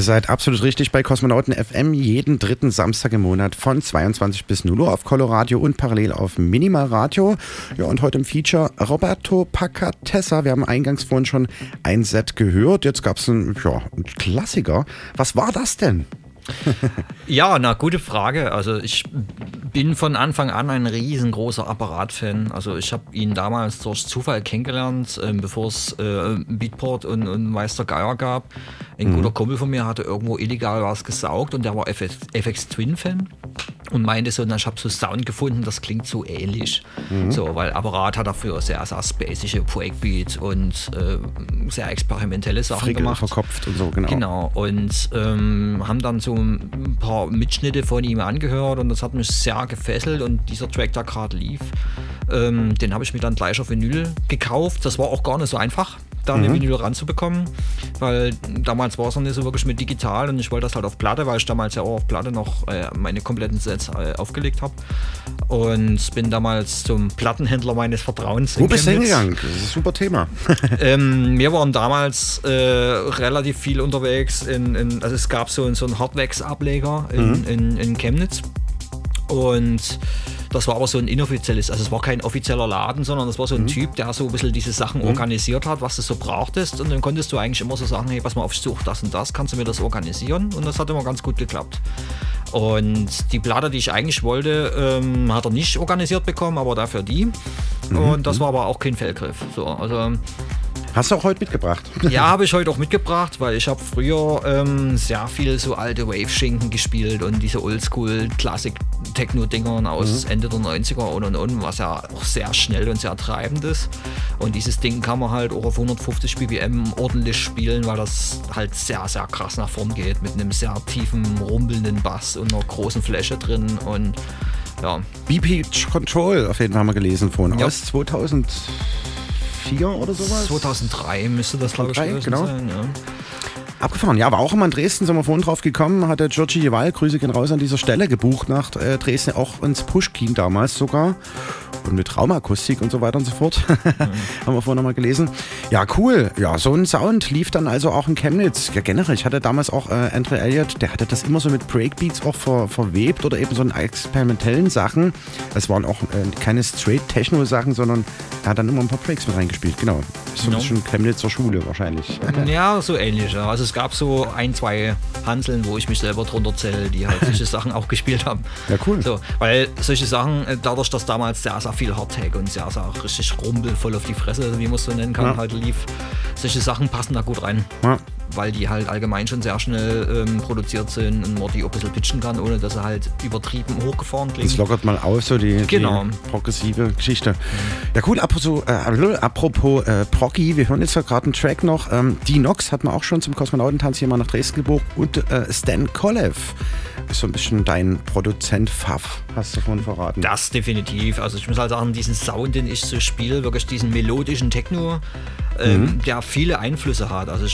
Ihr seid absolut richtig bei Kosmonauten FM jeden dritten Samstag im Monat von 22 bis 0 Uhr auf Coloradio und parallel auf Minimal Radio. Ja, und heute im Feature Roberto Pacatessa. Wir haben eingangs vorhin schon ein Set gehört. Jetzt gab es einen, ja, einen Klassiker. Was war das denn? ja, na, gute Frage. Also ich bin von Anfang an ein riesengroßer Apparat-Fan. Also ich habe ihn damals durch Zufall kennengelernt, äh, bevor es äh, Beatport und, und Meister Geier gab. Ein mhm. guter Kumpel von mir hatte irgendwo illegal was gesaugt und der war FX, FX Twin-Fan und meinte so, na, ich habe so Sound gefunden, das klingt so ähnlich. Mhm. So, weil Apparat hat dafür sehr, sehr spacige Breakbeat und äh, sehr experimentelle Sachen Frickel gemacht. verkopft und so, genau. Genau. Und ähm, haben dann so ein paar Mitschnitte von ihm angehört und das hat mich sehr gefesselt und dieser Track, der gerade lief, ähm, den habe ich mir dann gleich auf Vinyl gekauft. Das war auch gar nicht so einfach da eine mhm. Vinyl ranzubekommen, weil damals war es noch nicht so wirklich mit digital und ich wollte das halt auf Platte, weil ich damals ja auch auf Platte noch äh, meine kompletten Sets äh, aufgelegt habe und bin damals zum Plattenhändler meines Vertrauens. Wo bist du hingegangen? Das ist ein super Thema. ähm, wir waren damals äh, relativ viel unterwegs, in, in, also es gab so, so einen Hardwax-Ableger in, mhm. in, in Chemnitz und das war aber so ein inoffizielles, also es war kein offizieller Laden, sondern das war so ein mhm. Typ, der so ein bisschen diese Sachen mhm. organisiert hat, was du so brauchtest. Und dann konntest du eigentlich immer so sagen, hey, pass mal auf, ich suche das und das, kannst du mir das organisieren? Und das hat immer ganz gut geklappt. Und die Platte, die ich eigentlich wollte, ähm, hat er nicht organisiert bekommen, aber dafür die. Mhm. Und das mhm. war aber auch kein Fehlgriff. So, also Hast du auch heute mitgebracht? Ja, habe ich heute auch mitgebracht, weil ich habe früher ähm, sehr viel so alte Wave-Schinken gespielt und diese Oldschool-Klassik-Techno-Dingern aus mhm. Ende der 90er und und und, was ja auch sehr schnell und sehr treibend ist. Und dieses Ding kann man halt auch auf 150 BPM ordentlich spielen, weil das halt sehr, sehr krass nach vorn geht mit einem sehr tiefen, rumpelnden Bass und einer großen Fläche drin und ja. BP Control auf jeden Fall mal gelesen vorhin. Ja. Aus 2000 2004 oder sowas? 2003 müsste das, glaube ich, gewesen genau. sein. Ja. Abgefahren, ja, aber auch immer in Dresden sind wir vorhin drauf gekommen, hat der Georgi Jeval, Grüße gehen raus an dieser Stelle, gebucht nach äh, Dresden, auch ins Pushkin damals sogar und mit Raumakustik und so weiter und so fort. Haben wir vorhin nochmal gelesen. Ja, cool. Ja, so ein Sound lief dann also auch in Chemnitz. Ja, generell. Ich hatte damals auch äh, Andre Elliott, der hatte das immer so mit Breakbeats auch ver verwebt oder eben so in experimentellen Sachen. Es waren auch äh, keine straight Techno-Sachen, sondern er hat dann immer ein paar Breaks mit reingespielt. Genau. So ein bisschen Chemnitzer Schule wahrscheinlich. Ja, so ähnlich. Also es gab so ein, zwei Hanseln, wo ich mich selber drunter zähle, die halt solche Sachen auch gespielt haben. Ja, cool. So, weil solche Sachen, äh, dadurch, dass damals sehr, sehr viel Hardtag und sehr, sehr richtig Rumpel voll auf die Fresse, wie man es so nennen kann, ja. halt lief, solche Sachen passen da gut rein. Ja weil die halt allgemein schon sehr schnell ähm, produziert sind und man die auch ein bisschen pitchen kann, ohne dass sie halt übertrieben hochgefahren klingen. Das lockert mal aus, so die, genau. die progressive Geschichte. Mhm. Ja gut, apropos, äh, apropos äh, Proggy, wir hören jetzt gerade einen Track noch. Ähm, die Nox hat man auch schon zum Kosmonautentanz hier mal nach Dresden gebucht und äh, Stan Kolev ist so ein bisschen dein Produzent Pfaff, hast du vorhin verraten. Das definitiv. Also ich muss halt sagen, diesen Sound, den ich so spiele, wirklich diesen melodischen Techno, ähm, mhm. der viele Einflüsse hat. Also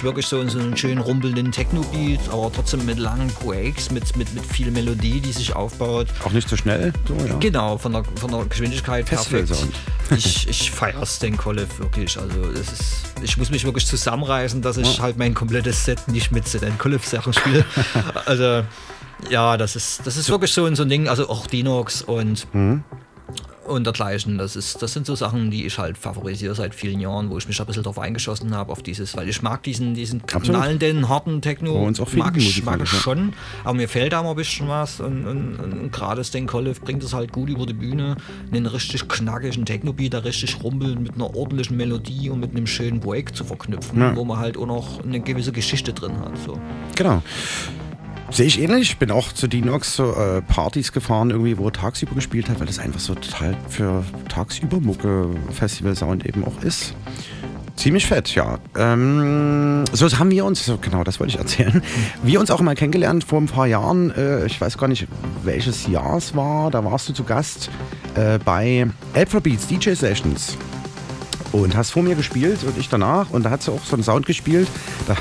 sprich wirklich so, so einen schönen rumpelnden Techno-Beat, aber trotzdem mit langen Breaks, mit, mit, mit viel Melodie, die sich aufbaut. Auch nicht so schnell? So, ja. Genau, von der, von der Geschwindigkeit perfekt. Ich, ich feiere Stan Colliff wirklich. Also das ist, ich muss mich wirklich zusammenreißen, dass ich ja. halt mein komplettes Set nicht mit Stan Colliff Sachen spiele. also ja, das ist, das ist wirklich so, so ein Ding, also auch Dinox und mhm und dergleichen. Das, ist, das sind so Sachen, die ich halt favorisiere seit vielen Jahren, wo ich mich ein bisschen drauf eingeschossen habe, auf dieses, weil ich mag diesen, diesen knallenden, harten Techno, uns auch mag ich, mag ich schon, aber mir fehlt da mal ein bisschen was und, und, und gerade Stan Colliff bringt es halt gut über die Bühne, einen richtig knackigen Techno-Beat, der richtig rumpelt, mit einer ordentlichen Melodie und mit einem schönen Break zu verknüpfen, ja. wo man halt auch noch eine gewisse Geschichte drin hat. So. Genau. Sehe ich ähnlich. Ich bin auch zu Dinox so äh, Partys gefahren, irgendwie, wo er tagsüber gespielt hat, weil das einfach so total für tagsüber Mucke Festival-Sound eben auch ist. Ziemlich fett, ja. Ähm, so haben wir uns, genau, das wollte ich erzählen. Wir uns auch mal kennengelernt vor ein paar Jahren. Äh, ich weiß gar nicht, welches Jahr es war. Da warst du zu Gast äh, bei Alpha Beats DJ Sessions. Und hast vor mir gespielt und ich danach und da hat sie auch so einen Sound gespielt. Da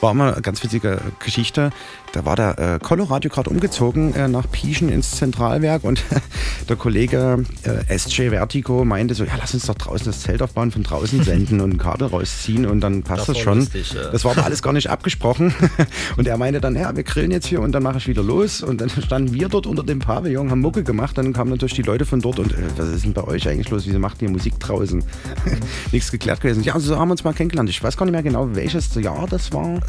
war immer eine ganz witzige Geschichte. Da war der äh, Coloradio gerade umgezogen äh, nach Pieschen ins Zentralwerk und der Kollege äh, SJ Vertigo meinte so, ja lass uns doch draußen das Zelt aufbauen, von draußen senden und ein Kabel rausziehen und dann passt das, Das schon. lustig, ja. Das war aber alles gar nicht abgesprochen und er meinte dann, ja wir grillen jetzt hier und dann mache ich wieder los und dann standen wir dort unter dem Pavillon, haben Mucke gemacht, dann kamen natürlich die Leute von dort und äh, was ist denn bei euch eigentlich los, wieso macht ihr Musik draußen? Nichts geklärt gewesen. Ja, so haben wir uns mal kennengelernt. Ich weiß gar nicht mehr genau, welches Jahr das war.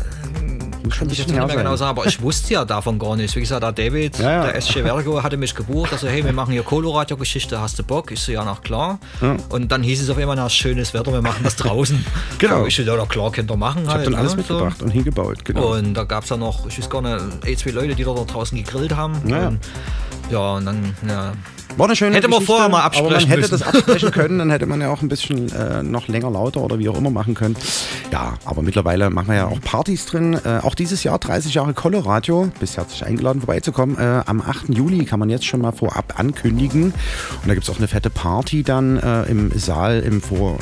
Muss schon ein Kann ich jetzt bisschen nicht mehr genau sagen, aber ich wusste ja davon gar nichts. Wie gesagt, der David, Ja, ja. der SC Vergo, hatte mich gebucht. Also, hey, wir machen hier Coloradio-Geschichte, hast du Bock? Ich so, ja, na klar. Ja. Und dann hieß es auf einmal, na, schönes Wetter, wir machen das draußen. Genau. So, ich so, ja, klar, könnt ihr machen. Ich habe halt, dann alles ne, mitgebracht und hingebaut, genau. So. Und da gab es ja noch, ich weiß gar nicht, ein, zwei Leute, die da draußen gegrillt haben. Ja. Und, ja, und dann, ja. War eine schöne Hätte man vorher mal Aber man absprechen hätte müssen. das absprechen können, dann hätte man ja auch ein bisschen äh, noch länger lauter oder wie auch immer machen können. Ja, aber mittlerweile machen wir ja auch Partys drin. Äh, auch dieses Jahr 30 Jahre Coloradio. Bist herzlich eingeladen vorbeizukommen. Äh, am 8. Juli kann man jetzt schon mal vorab ankündigen. Und da gibt es auch eine fette Party dann äh, im Saal, im Foyer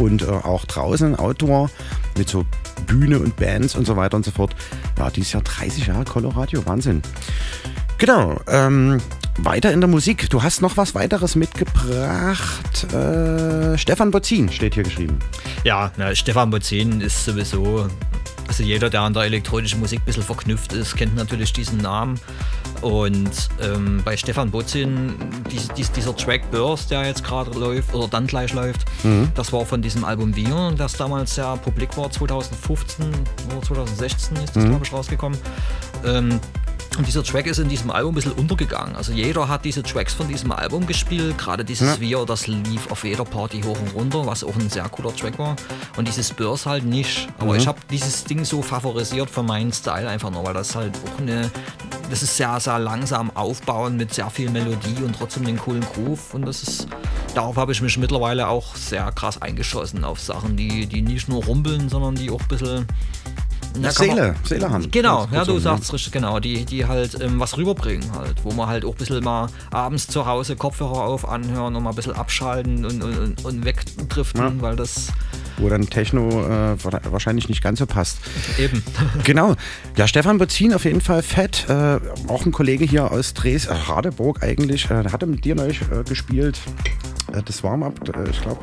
und äh, auch draußen, Outdoor, mit so Bühne und Bands und so weiter und so fort. Ja, dieses Jahr 30 Jahre Coloradio. Wahnsinn. Genau. Ähm, weiter in der Musik. Du hast noch was weiteres mitgebracht. Äh, Stefan Bozin steht hier geschrieben. Ja, na, Stefan Bozin ist sowieso, also jeder, der an der elektronischen Musik ein bisschen verknüpft ist, kennt natürlich diesen Namen. Und ähm, bei Stefan Bozin, dies, dies, dieser Track Burst, der jetzt gerade läuft oder dann gleich läuft, Mhm. das war von diesem Album Wir, das damals ja publik war, 2015 oder 2016 ist das, Mhm. glaube ich, rausgekommen. Ähm, und dieser Track ist in diesem Album ein bisschen untergegangen. Also jeder hat diese Tracks von diesem Album gespielt. Gerade dieses Ja. Wir, das lief auf jeder Party hoch und runter, was auch ein sehr cooler Track war. Und dieses Burst halt nicht. Aber Mhm. ich habe dieses Ding so favorisiert für meinen Style einfach nur, weil das halt auch eine, das ist sehr, sehr langsam aufbauen mit sehr viel Melodie und trotzdem den coolen Groove. Und das ist, darauf habe ich mich mittlerweile auch sehr krass eingeschossen auf Sachen, die, die nicht nur rumpeln, sondern die auch ein bisschen Ja, kann man- Seele, Seele haben. Genau, ja, du so, sagst richtig, genau, die, die halt ähm, was rüberbringen halt, wo man halt auch ein bisschen mal abends zu Hause Kopfhörer auf anhören und mal ein bisschen abschalten und, und, und, wegdriften, Ja. weil das Wo dann Techno äh, wahrscheinlich nicht ganz so passt. eben. Genau. Ja, Stefan Bozin auf jeden Fall fett. Äh, auch ein Kollege hier aus Dres, äh, Radeburg eigentlich. Äh, der hatte mit dir neulich äh, gespielt. Äh, das Warm-up, äh, ich glaube,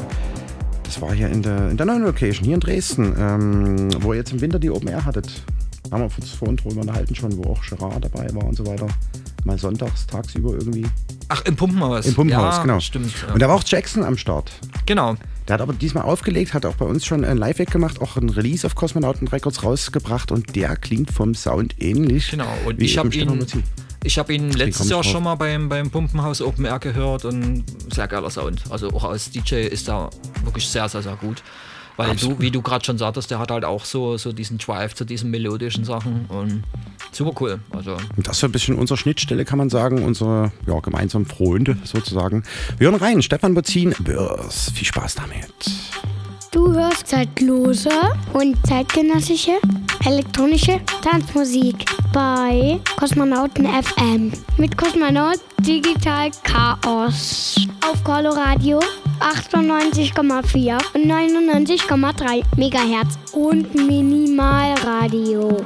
das war hier in der, in der neuen Location, hier in Dresden, ähm, wo ihr jetzt im Winter die Open Air hattet. Haben wir uns vorhin drüber unterhalten schon, wo auch Gerard dabei war und so weiter. Mal sonntags, tagsüber irgendwie. Ach, im Pumpenhaus. Im Pumpenhaus, ja, genau. Stimmt. Ja. Und da war auch Jackson am Start. genau. Der hat aber diesmal aufgelegt, hat auch bei uns schon ein Live-Weg gemacht, auch ein Release auf Kosmonauten Records rausgebracht und der klingt vom Sound ähnlich. Genau, und wie ich habe ihn, Bozin. Ich hab ihn letztes Jahr drauf. schon mal beim, beim Pumpenhaus Open Air gehört und sehr geiler Sound. Also auch als DJ ist er wirklich sehr, sehr, sehr gut. Weil Absolut. du, wie du gerade schon sagtest, der hat halt auch so, so diesen Drive zu diesen melodischen Sachen und super cool. Also Und das ist so ein bisschen unsere Schnittstelle, kann man sagen, unsere ja, gemeinsamen Freunde sozusagen. Wir hören rein, Stefan Bozin, Börs. Viel Spaß damit. Du hörst zeitlose und zeitgenössische elektronische Tanzmusik bei Kosmonauten FM mit Kosmonaut Digital Chaos. Auf Coloradio 98,4 und 99,3 Megahertz. Und Minimalradio.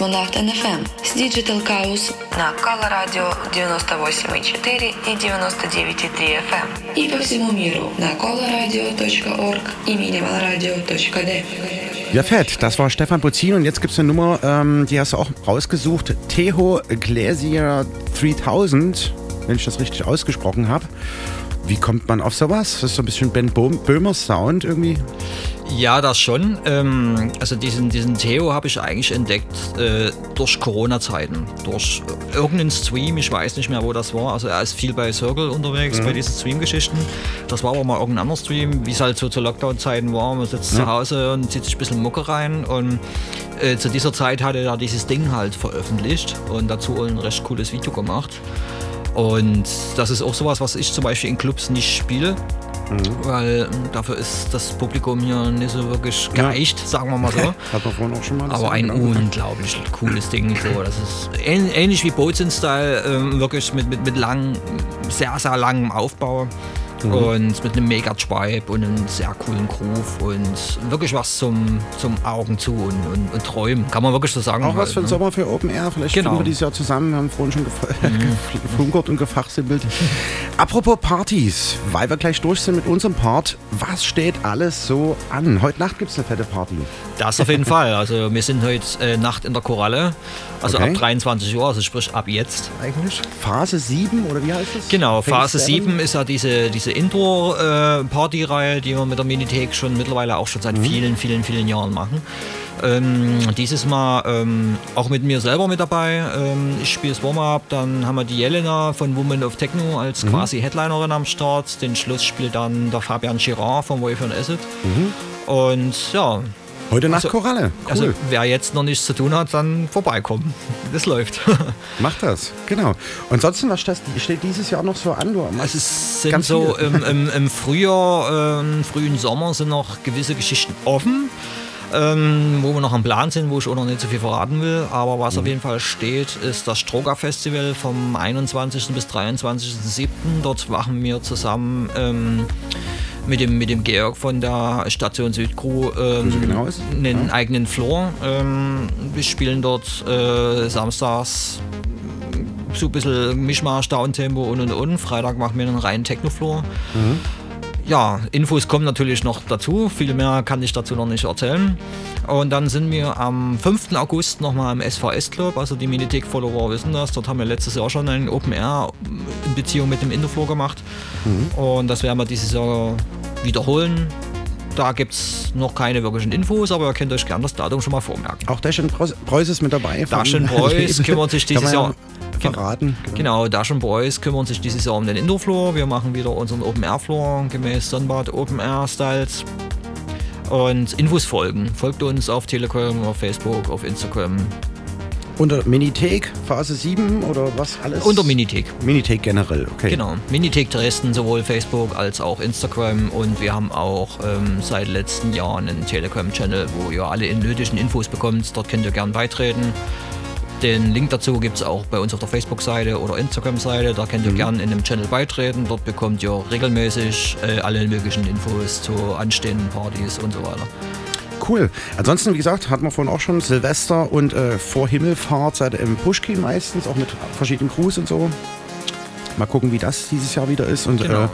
Космонавт НФМ с Digital Chaos на Кала Радио 98,4 и 99,3 FM и по всему миру на colorradio.org и minimalradio.de. Ja, fett. Das war Stefan Bozin und jetzt gibt es eine Nummer, ähm, die hast du auch rausgesucht. Teho Glacier 3000, wenn ich das richtig ausgesprochen habe. Wie kommt man auf sowas? Das ist so ein bisschen Ben Böhmers Sound irgendwie. Ja, das schon. Ähm, also diesen, diesen Theo habe ich eigentlich entdeckt äh, durch Corona-Zeiten. Durch irgendeinen Stream, ich weiß nicht mehr, wo das war. Also er ist viel bei Circle unterwegs, mhm. bei diesen Stream-Geschichten. Das war aber mal irgendein anderer Stream, wie es halt so zu Lockdown-Zeiten war. Man sitzt ja. zu Hause und zieht sich ein bisschen Mucke rein. Und äh, zu dieser Zeit hatte er dieses Ding halt veröffentlicht und dazu ein recht cooles Video gemacht. Und das ist auch sowas, was ich zum Beispiel in Clubs nicht spiele. Mhm. Weil ähm, dafür ist das Publikum hier nicht so wirklich geeicht, ja. sagen wir mal so. Hat man vorhin auch schon mal Aber ein genau. unglaublich cooles Ding. So. Das ist ähnlich wie Boats in Style, ähm, wirklich mit, mit, mit lang, sehr, sehr langem Aufbau. Mhm. Und mit einem mega Tribe und einem sehr coolen Groove und wirklich was zum, zum Augen zu und, und, und träumen. Kann man wirklich so sagen. Auch halt, was für ein ne? Sommer für Open Air. Vielleicht genau. wir dieses Jahr zusammen. Wir haben vorhin schon mhm. geflunkert und gefachsimpelt. Apropos Partys, weil wir gleich durch sind mit unserem Part. Was steht alles so an? Heute Nacht gibt es eine fette Party. Das auf jeden Fall. Also wir sind heute äh, Nacht in der Koralle. Also okay. ab 23 Uhr, also sprich ab jetzt eigentlich. Phase 7 oder wie heißt das? Genau, Phase 7 ist ja diese, diese Indoor-Party-Reihe, äh, die wir mit der Minithek schon mittlerweile auch schon seit mhm. vielen, vielen, vielen Jahren machen. Ähm, dieses Mal ähm, auch mit mir selber mit dabei. Ähm, ich spiele das Warm-Up, dann haben wir die Jelena von Woman of Techno als mhm. quasi Headlinerin am Start. Den Schluss spielt dann der Fabian Girard von Wave and Acid. Mhm. Und ja, Heute Nacht also, Koralle. Cool. Also wer jetzt noch nichts zu tun hat, dann vorbeikommen. Das läuft. Macht das, genau. Und ansonsten, was steht dieses Jahr noch so an? Du also es sind so im, im, im, Frühjahr, äh, frühen Sommer sind noch gewisse Geschichten offen. Ähm, wo wir noch am Plan sind, wo ich auch noch nicht so viel verraten will. Aber was mhm. auf jeden Fall steht, ist das Stroger Festival vom 21. bis 23.07. Dort machen wir zusammen ähm, mit dem, mit dem Georg von der Station Südcrew ähm, genau einen ja. eigenen Floor. Ähm, wir spielen dort äh, samstags so ein bisschen Mischmasch, Downtempo und und und. Freitag machen wir einen reinen Techno-Floor. Mhm. Ja, Infos kommen natürlich noch dazu. Viel mehr kann ich dazu noch nicht erzählen. Und dann sind wir am 5. August nochmal im SVS Club. Also die Minitech-Follower wissen das. Dort haben wir letztes Jahr schon ein Open Air in Beziehung mit dem Indofloor gemacht. Mhm. Und das werden wir dieses Jahr wiederholen. Da gibt es noch keine wirklichen Infos, aber ihr könnt euch gerne das Datum schon mal vormerken. Auch Daschen Preuß ist mit dabei. Daschen Preuß kümmert sich dieses Jahr. Verraten. Genau, genau Daschen Boys kümmern sich dieses Jahr um den Indoor-Floor. Wir machen wieder unseren Open-Air-Floor gemäß Sonnenbad Open-Air-Styles. Und Infos folgen. Folgt uns auf Telegram, auf Facebook, auf Instagram. Unter Minithek, Phase 7 oder was alles? Unter Minithek. Minithek generell, okay. Genau. Minithek Dresden, sowohl Facebook als auch Instagram. Und wir haben auch ähm, seit letzten Jahren einen Telegram-Channel, wo ihr alle nötigen Infos bekommt. Dort könnt ihr gern beitreten. Den Link dazu gibt es auch bei uns auf der Facebook-Seite oder Instagram-Seite. Da könnt ihr mhm. gerne in dem Channel beitreten. Dort bekommt ihr regelmäßig äh, alle möglichen Infos zu anstehenden Partys und so weiter. Cool. Ansonsten, wie gesagt, hatten wir vorhin auch schon Silvester und äh, vor Himmelfahrt seit im Pushkin meistens, auch mit verschiedenen Crews und so. Mal gucken, wie das dieses Jahr wieder ist. Und genau. äh,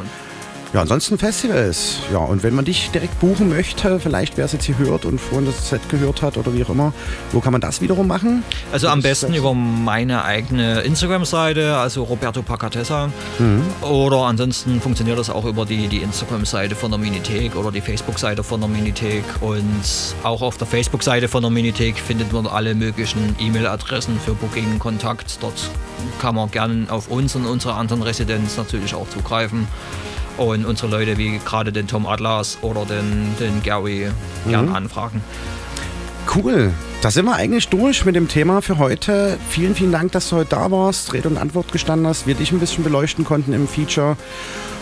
ja, ansonsten Festivals. Ja, und wenn man dich direkt buchen möchte, vielleicht wer es jetzt hier hört und vorhin das Set gehört hat oder wie auch immer, wo kann man das wiederum machen? Also am besten über meine eigene Instagram-Seite, also Roberto Pacatessa. Mhm. Oder ansonsten funktioniert das auch über die, die Instagram-Seite von der Minithek oder die Facebook-Seite von der Minithek. Und auch auf der Facebook-Seite von der Minithek findet man alle möglichen E-Mail-Adressen für Booking, Kontakt. Dort kann man gerne auf uns und unsere anderen Residenz natürlich auch zugreifen und unsere Leute wie gerade den Tom Atlas oder den, den Gary gern mhm. anfragen. Cool. Da sind wir eigentlich durch mit dem Thema für heute. Vielen, vielen Dank, dass du heute da warst, Rede und Antwort gestanden hast, wir dich ein bisschen beleuchten konnten im Feature.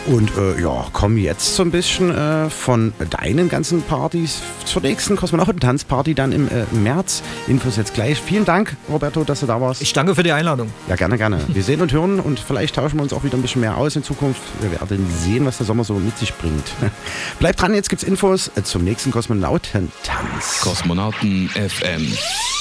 Und äh, ja, komm jetzt so ein bisschen äh, von deinen ganzen Partys zur nächsten Kosmonautentanzparty dann im äh, März. Infos jetzt gleich. Vielen Dank, Roberto, dass du da warst. Ich danke für die Einladung. Ja, gerne, gerne. Wir sehen und hören und vielleicht tauschen wir uns auch wieder ein bisschen mehr aus in Zukunft. Wir werden sehen, was der Sommer so mit sich bringt. Bleibt dran, jetzt gibt's Infos zum nächsten Kosmonautentanz. Kosmonauten FM. Sessions.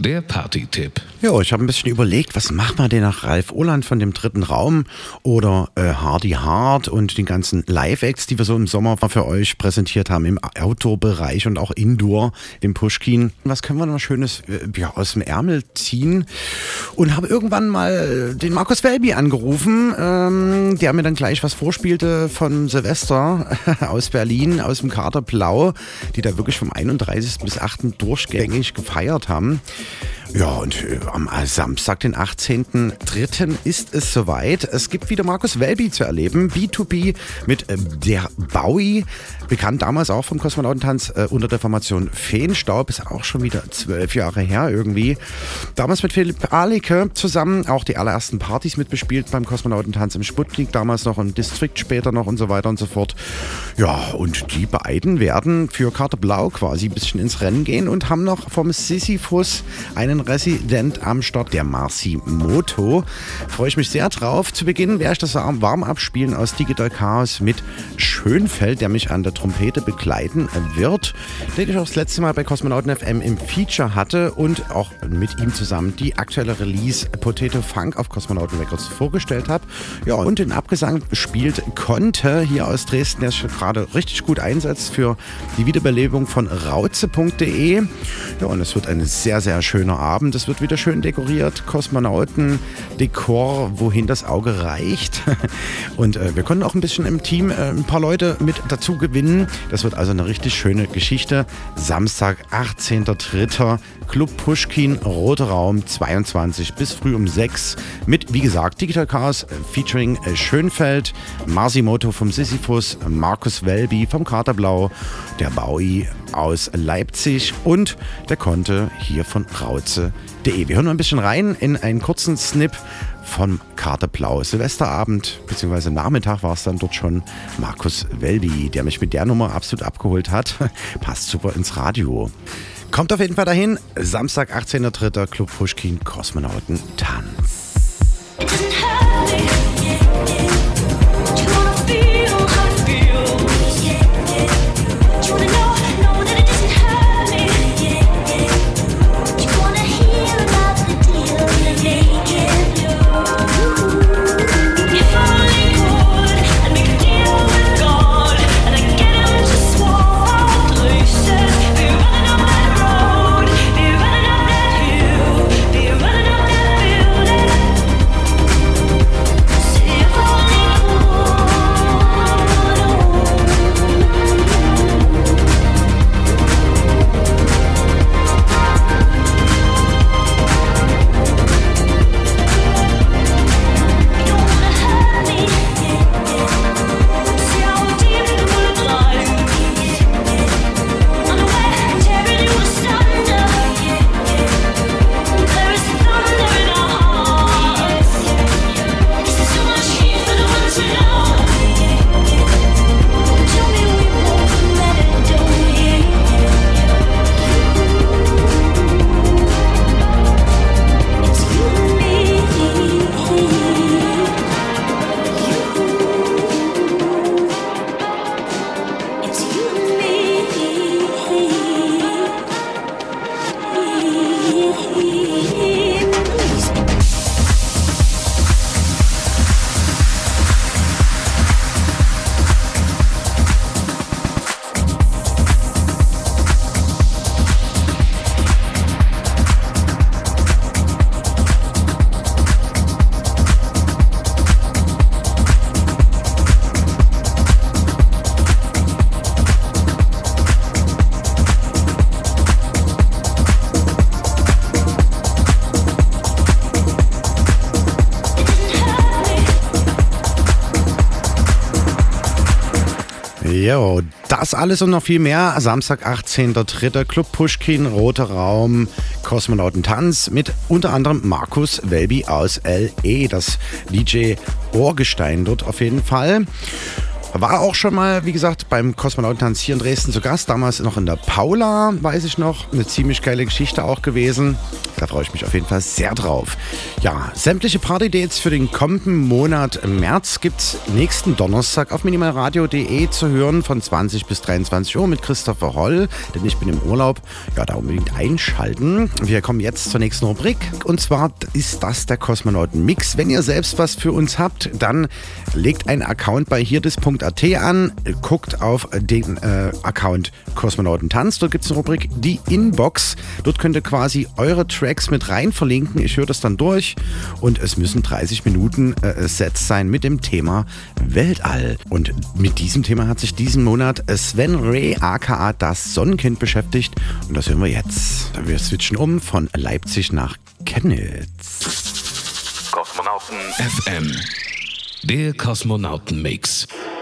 Der Party-Tipp. Ja, ich habe ein bisschen überlegt, was macht man denn nach Ralf Oland von dem dritten Raum oder äh, Hardy Hard und den ganzen Live-Acts, die wir so im Sommer für euch präsentiert haben, im Outdoor-Bereich und auch Indoor im Pushkin. Was können wir noch Schönes äh, ja, aus dem Ärmel ziehen? Und habe irgendwann mal den Markus Welby angerufen, ähm, der mir dann gleich was vorspielte von Silvester aus Berlin, aus dem Kater Blau, die da wirklich vom 31. bis 8. durchgängig gefeiert haben. Ja, und äh, am Samstag, den 18.03. ist es soweit. Es gibt wieder Markus Welby zu erleben. B2B mit äh, der Bowie. Bekannt damals auch vom Kosmonautentanz äh, unter der Formation Feenstaub. Ist auch schon wieder zwölf Jahre her irgendwie. Damals mit Philipp Ahlike zusammen. Auch die allerersten Partys mitbespielt beim Kosmonautentanz im Sputnik damals noch und District später noch und so weiter und so fort. Ja, und die beiden werden für Karte Blau quasi ein bisschen ins Rennen gehen und haben noch vom Sisyphus einen Resident am Start, der Marci Moto. Freue ich mich sehr drauf. Zu Beginn werde ich das warm abspielen aus Digital Chaos mit Schönfeld, der mich an der Trompete begleiten wird, den ich auch das letzte Mal bei Kosmonauten FM im Feature hatte und auch mit ihm zusammen die aktuelle Release Potato Funk auf Kosmonauten Records vorgestellt habe. Ja, und den Abgesang spielt Conte hier aus Dresden, der sich gerade richtig gut einsetzt für die Wiederbelebung von rauze.de. Ja, und es wird ein sehr, sehr schöner Abend. Es wird wieder schön dekoriert. Kosmonauten, Dekor, wohin das Auge reicht. Und äh, wir konnten auch ein bisschen im Team äh, ein paar Leute mit dazu gewinnen. Das wird also eine richtig schöne Geschichte. Samstag, 18.03. Club Pushkin, Roter Raum, 22 bis früh um 6 mit, wie gesagt, Digital Cars featuring Schönfeld, Masimoto vom Sisyphus, Markus Welby vom Katerblau, der Baui aus Leipzig und der Conte hier von rauze.de. Wir hören noch ein bisschen rein in einen kurzen Snip von Katerblau. Silvesterabend bzw. Nachmittag war es dann dort schon Markus Welby, der mich mit der Nummer absolut abgeholt hat. Passt super ins Radio. Kommt auf jeden Fall dahin. Samstag, 18.03. Club Pushkin Kosmonauten Tanz. Alles und noch viel mehr. Samstag, 18.03. Club Pushkin, Roter Raum, Kosmonautentanz mit unter anderem Markus Welby aus LE, das DJ Ohrgestein dort auf jeden Fall. War auch schon mal, wie gesagt, beim Kosmonautentanz hier in Dresden zu Gast. Damals noch in der Paula, weiß ich noch. Eine ziemlich geile Geschichte auch gewesen. Da freue ich mich auf jeden Fall sehr drauf. Ja, sämtliche Party-Dates für den kommenden Monat März gibt es nächsten Donnerstag auf minimalradio.de zu hören von 20 bis 23 Uhr mit Christopher Holl, denn ich bin im Urlaub. Ja, da unbedingt einschalten. Wir kommen jetzt zur nächsten Rubrik und zwar ist das der Kosmonauten-Mix. Wenn ihr selbst was für uns habt, dann legt einen Account bei hierdis.at an, guckt auf den äh, Account Kosmonautentanz. Dort gibt es eine Rubrik Die Inbox. Dort könnt ihr quasi eure Tracks mit rein verlinken. Ich höre das dann durch und es müssen 30 Minuten äh, Sets sein mit dem Thema Weltall. Und mit diesem Thema hat sich diesen Monat Sven Ray aka das Sonnenkind beschäftigt und das hören wir jetzt. Wir switchen um von Leipzig nach Chemnitz. Kosmonauten FM. Der Kosmonauten-Mix. Hello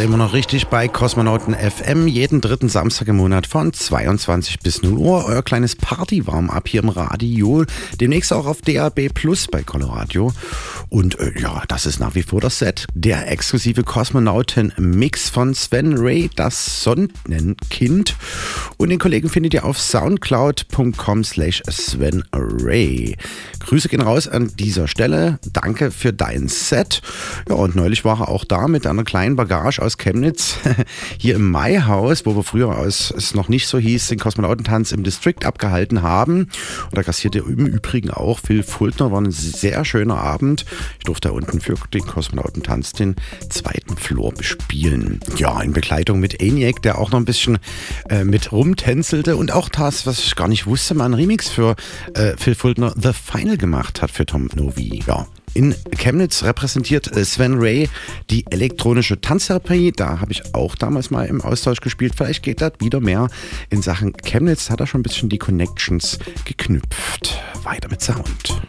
Seid immer noch richtig bei Kosmonauten FM, jeden dritten Samstag im Monat von 22 bis 0 Uhr. Euer kleines Party-Warm-up hier im Radio. Demnächst auch auf DAB Plus bei Coloradio. Und äh, ja, das ist nach wie vor das Set. Der exklusive Kosmonauten-Mix von Sven Ray, das Sonnenkind. Und den Kollegen findet ihr auf soundcloud.com slash Sven Ray. Grüße gehen raus an dieser Stelle. Danke für dein Set. Ja, und neulich war er auch da mit einer kleinen Bagage aus Chemnitz hier im Maihaus, wo wir früher, als es noch nicht so hieß, den Kosmonautentanz im District abgehalten haben. Und da kassierte im Übrigen auch Phil Fultner. War ein sehr schöner Abend. Ich durfte da unten für den Kosmonautentanz den zweiten Floor bespielen. Ja, in Begleitung mit ENIAC, der auch noch ein bisschen äh, mit rumtänzelte und auch das, was ich gar nicht wusste, mal ein Remix für äh, Phil Fultner The Final gemacht hat für Tom Novi. Ja, in Chemnitz repräsentiert äh, Sven Ray die elektronische Tanztherapie. Da habe ich auch damals mal im Austausch gespielt. Vielleicht geht das wieder mehr in Sachen Chemnitz. Hat er schon ein bisschen die Connections geknüpft. Weiter mit Sound.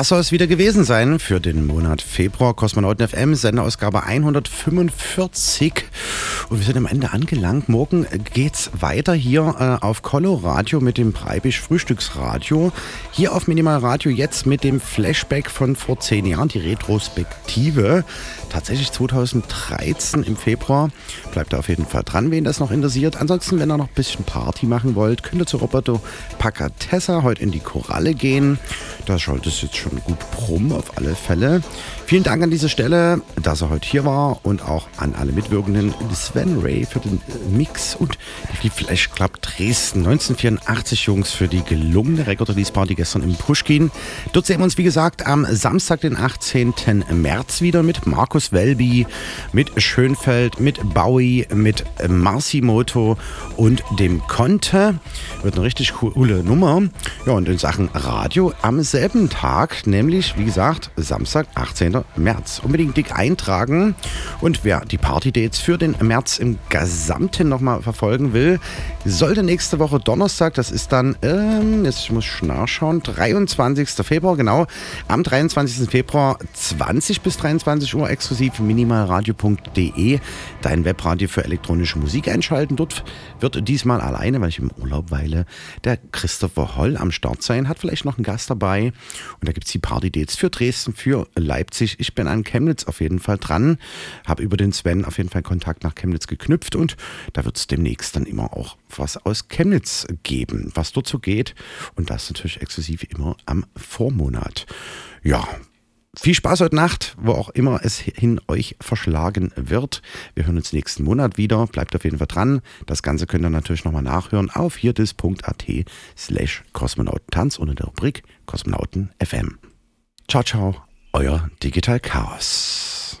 Das soll es wieder gewesen sein für den Monat Februar. Kosmonauten FM, Sendeausgabe 145. Und wir sind am Ende angelangt. Morgen geht's weiter hier äh, auf Collo Radio mit dem Breibisch Frühstücksradio. Hier auf Minimal Radio jetzt mit dem Flashback von vor zehn Jahren, die Retrospektive. Tatsächlich 2013 im Februar. Bleibt da auf jeden Fall dran, wen das noch interessiert. Ansonsten, wenn ihr noch ein bisschen Party machen wollt, könnt ihr zu Roberto Pacatessa heute in die Koralle gehen. Da schaut es jetzt schon gut brumm auf alle Fälle. Vielen Dank an dieser Stelle, dass er heute hier war und auch an alle Mitwirkenden Sven Ray für den Mix und die Flash Club Dresden 1984 Jungs für die gelungene Record Release Party gestern im Pushkin. Dort sehen wir uns wie gesagt am Samstag, den 18. März wieder mit Markus Welby, mit Schönfeld, mit Bowie, mit Marcimoto und dem Conte. Wird eine richtig coole Nummer. Ja, und in Sachen Radio am selben Tag, nämlich wie gesagt Samstag, 18. März. Unbedingt dick eintragen. Und wer die Party-Dates für den März im Gesamten nochmal verfolgen will, sollte nächste Woche Donnerstag, das ist dann, ähm, jetzt muss ich nachschauen, 23. Februar, genau, am 23. Februar 20 bis 23 Uhr exklusiv minimalradio.de, dein Webradio für elektronische Musik einschalten. Dort wird diesmal alleine, weil ich im Urlaub weile, der Christopher Holl am Start sein, hat vielleicht noch einen Gast dabei. Und da gibt es die Party-Dates für Dresden, für Leipzig. Ich bin an Chemnitz auf jeden Fall dran, habe über den Sven auf jeden Fall Kontakt nach Chemnitz geknüpft und da wird es demnächst dann immer auch was aus Chemnitz geben, was dort so geht. Und das natürlich exklusiv immer am Vormonat. Ja, viel Spaß heute Nacht, wo auch immer es hin euch verschlagen wird. Wir hören uns nächsten Monat wieder. Bleibt auf jeden Fall dran. Das Ganze könnt ihr natürlich nochmal nachhören auf hierdis.at slash Kosmonautentanz unter der Rubrik Kosmonauten FM. Ciao, ciao, euer Digital Chaos.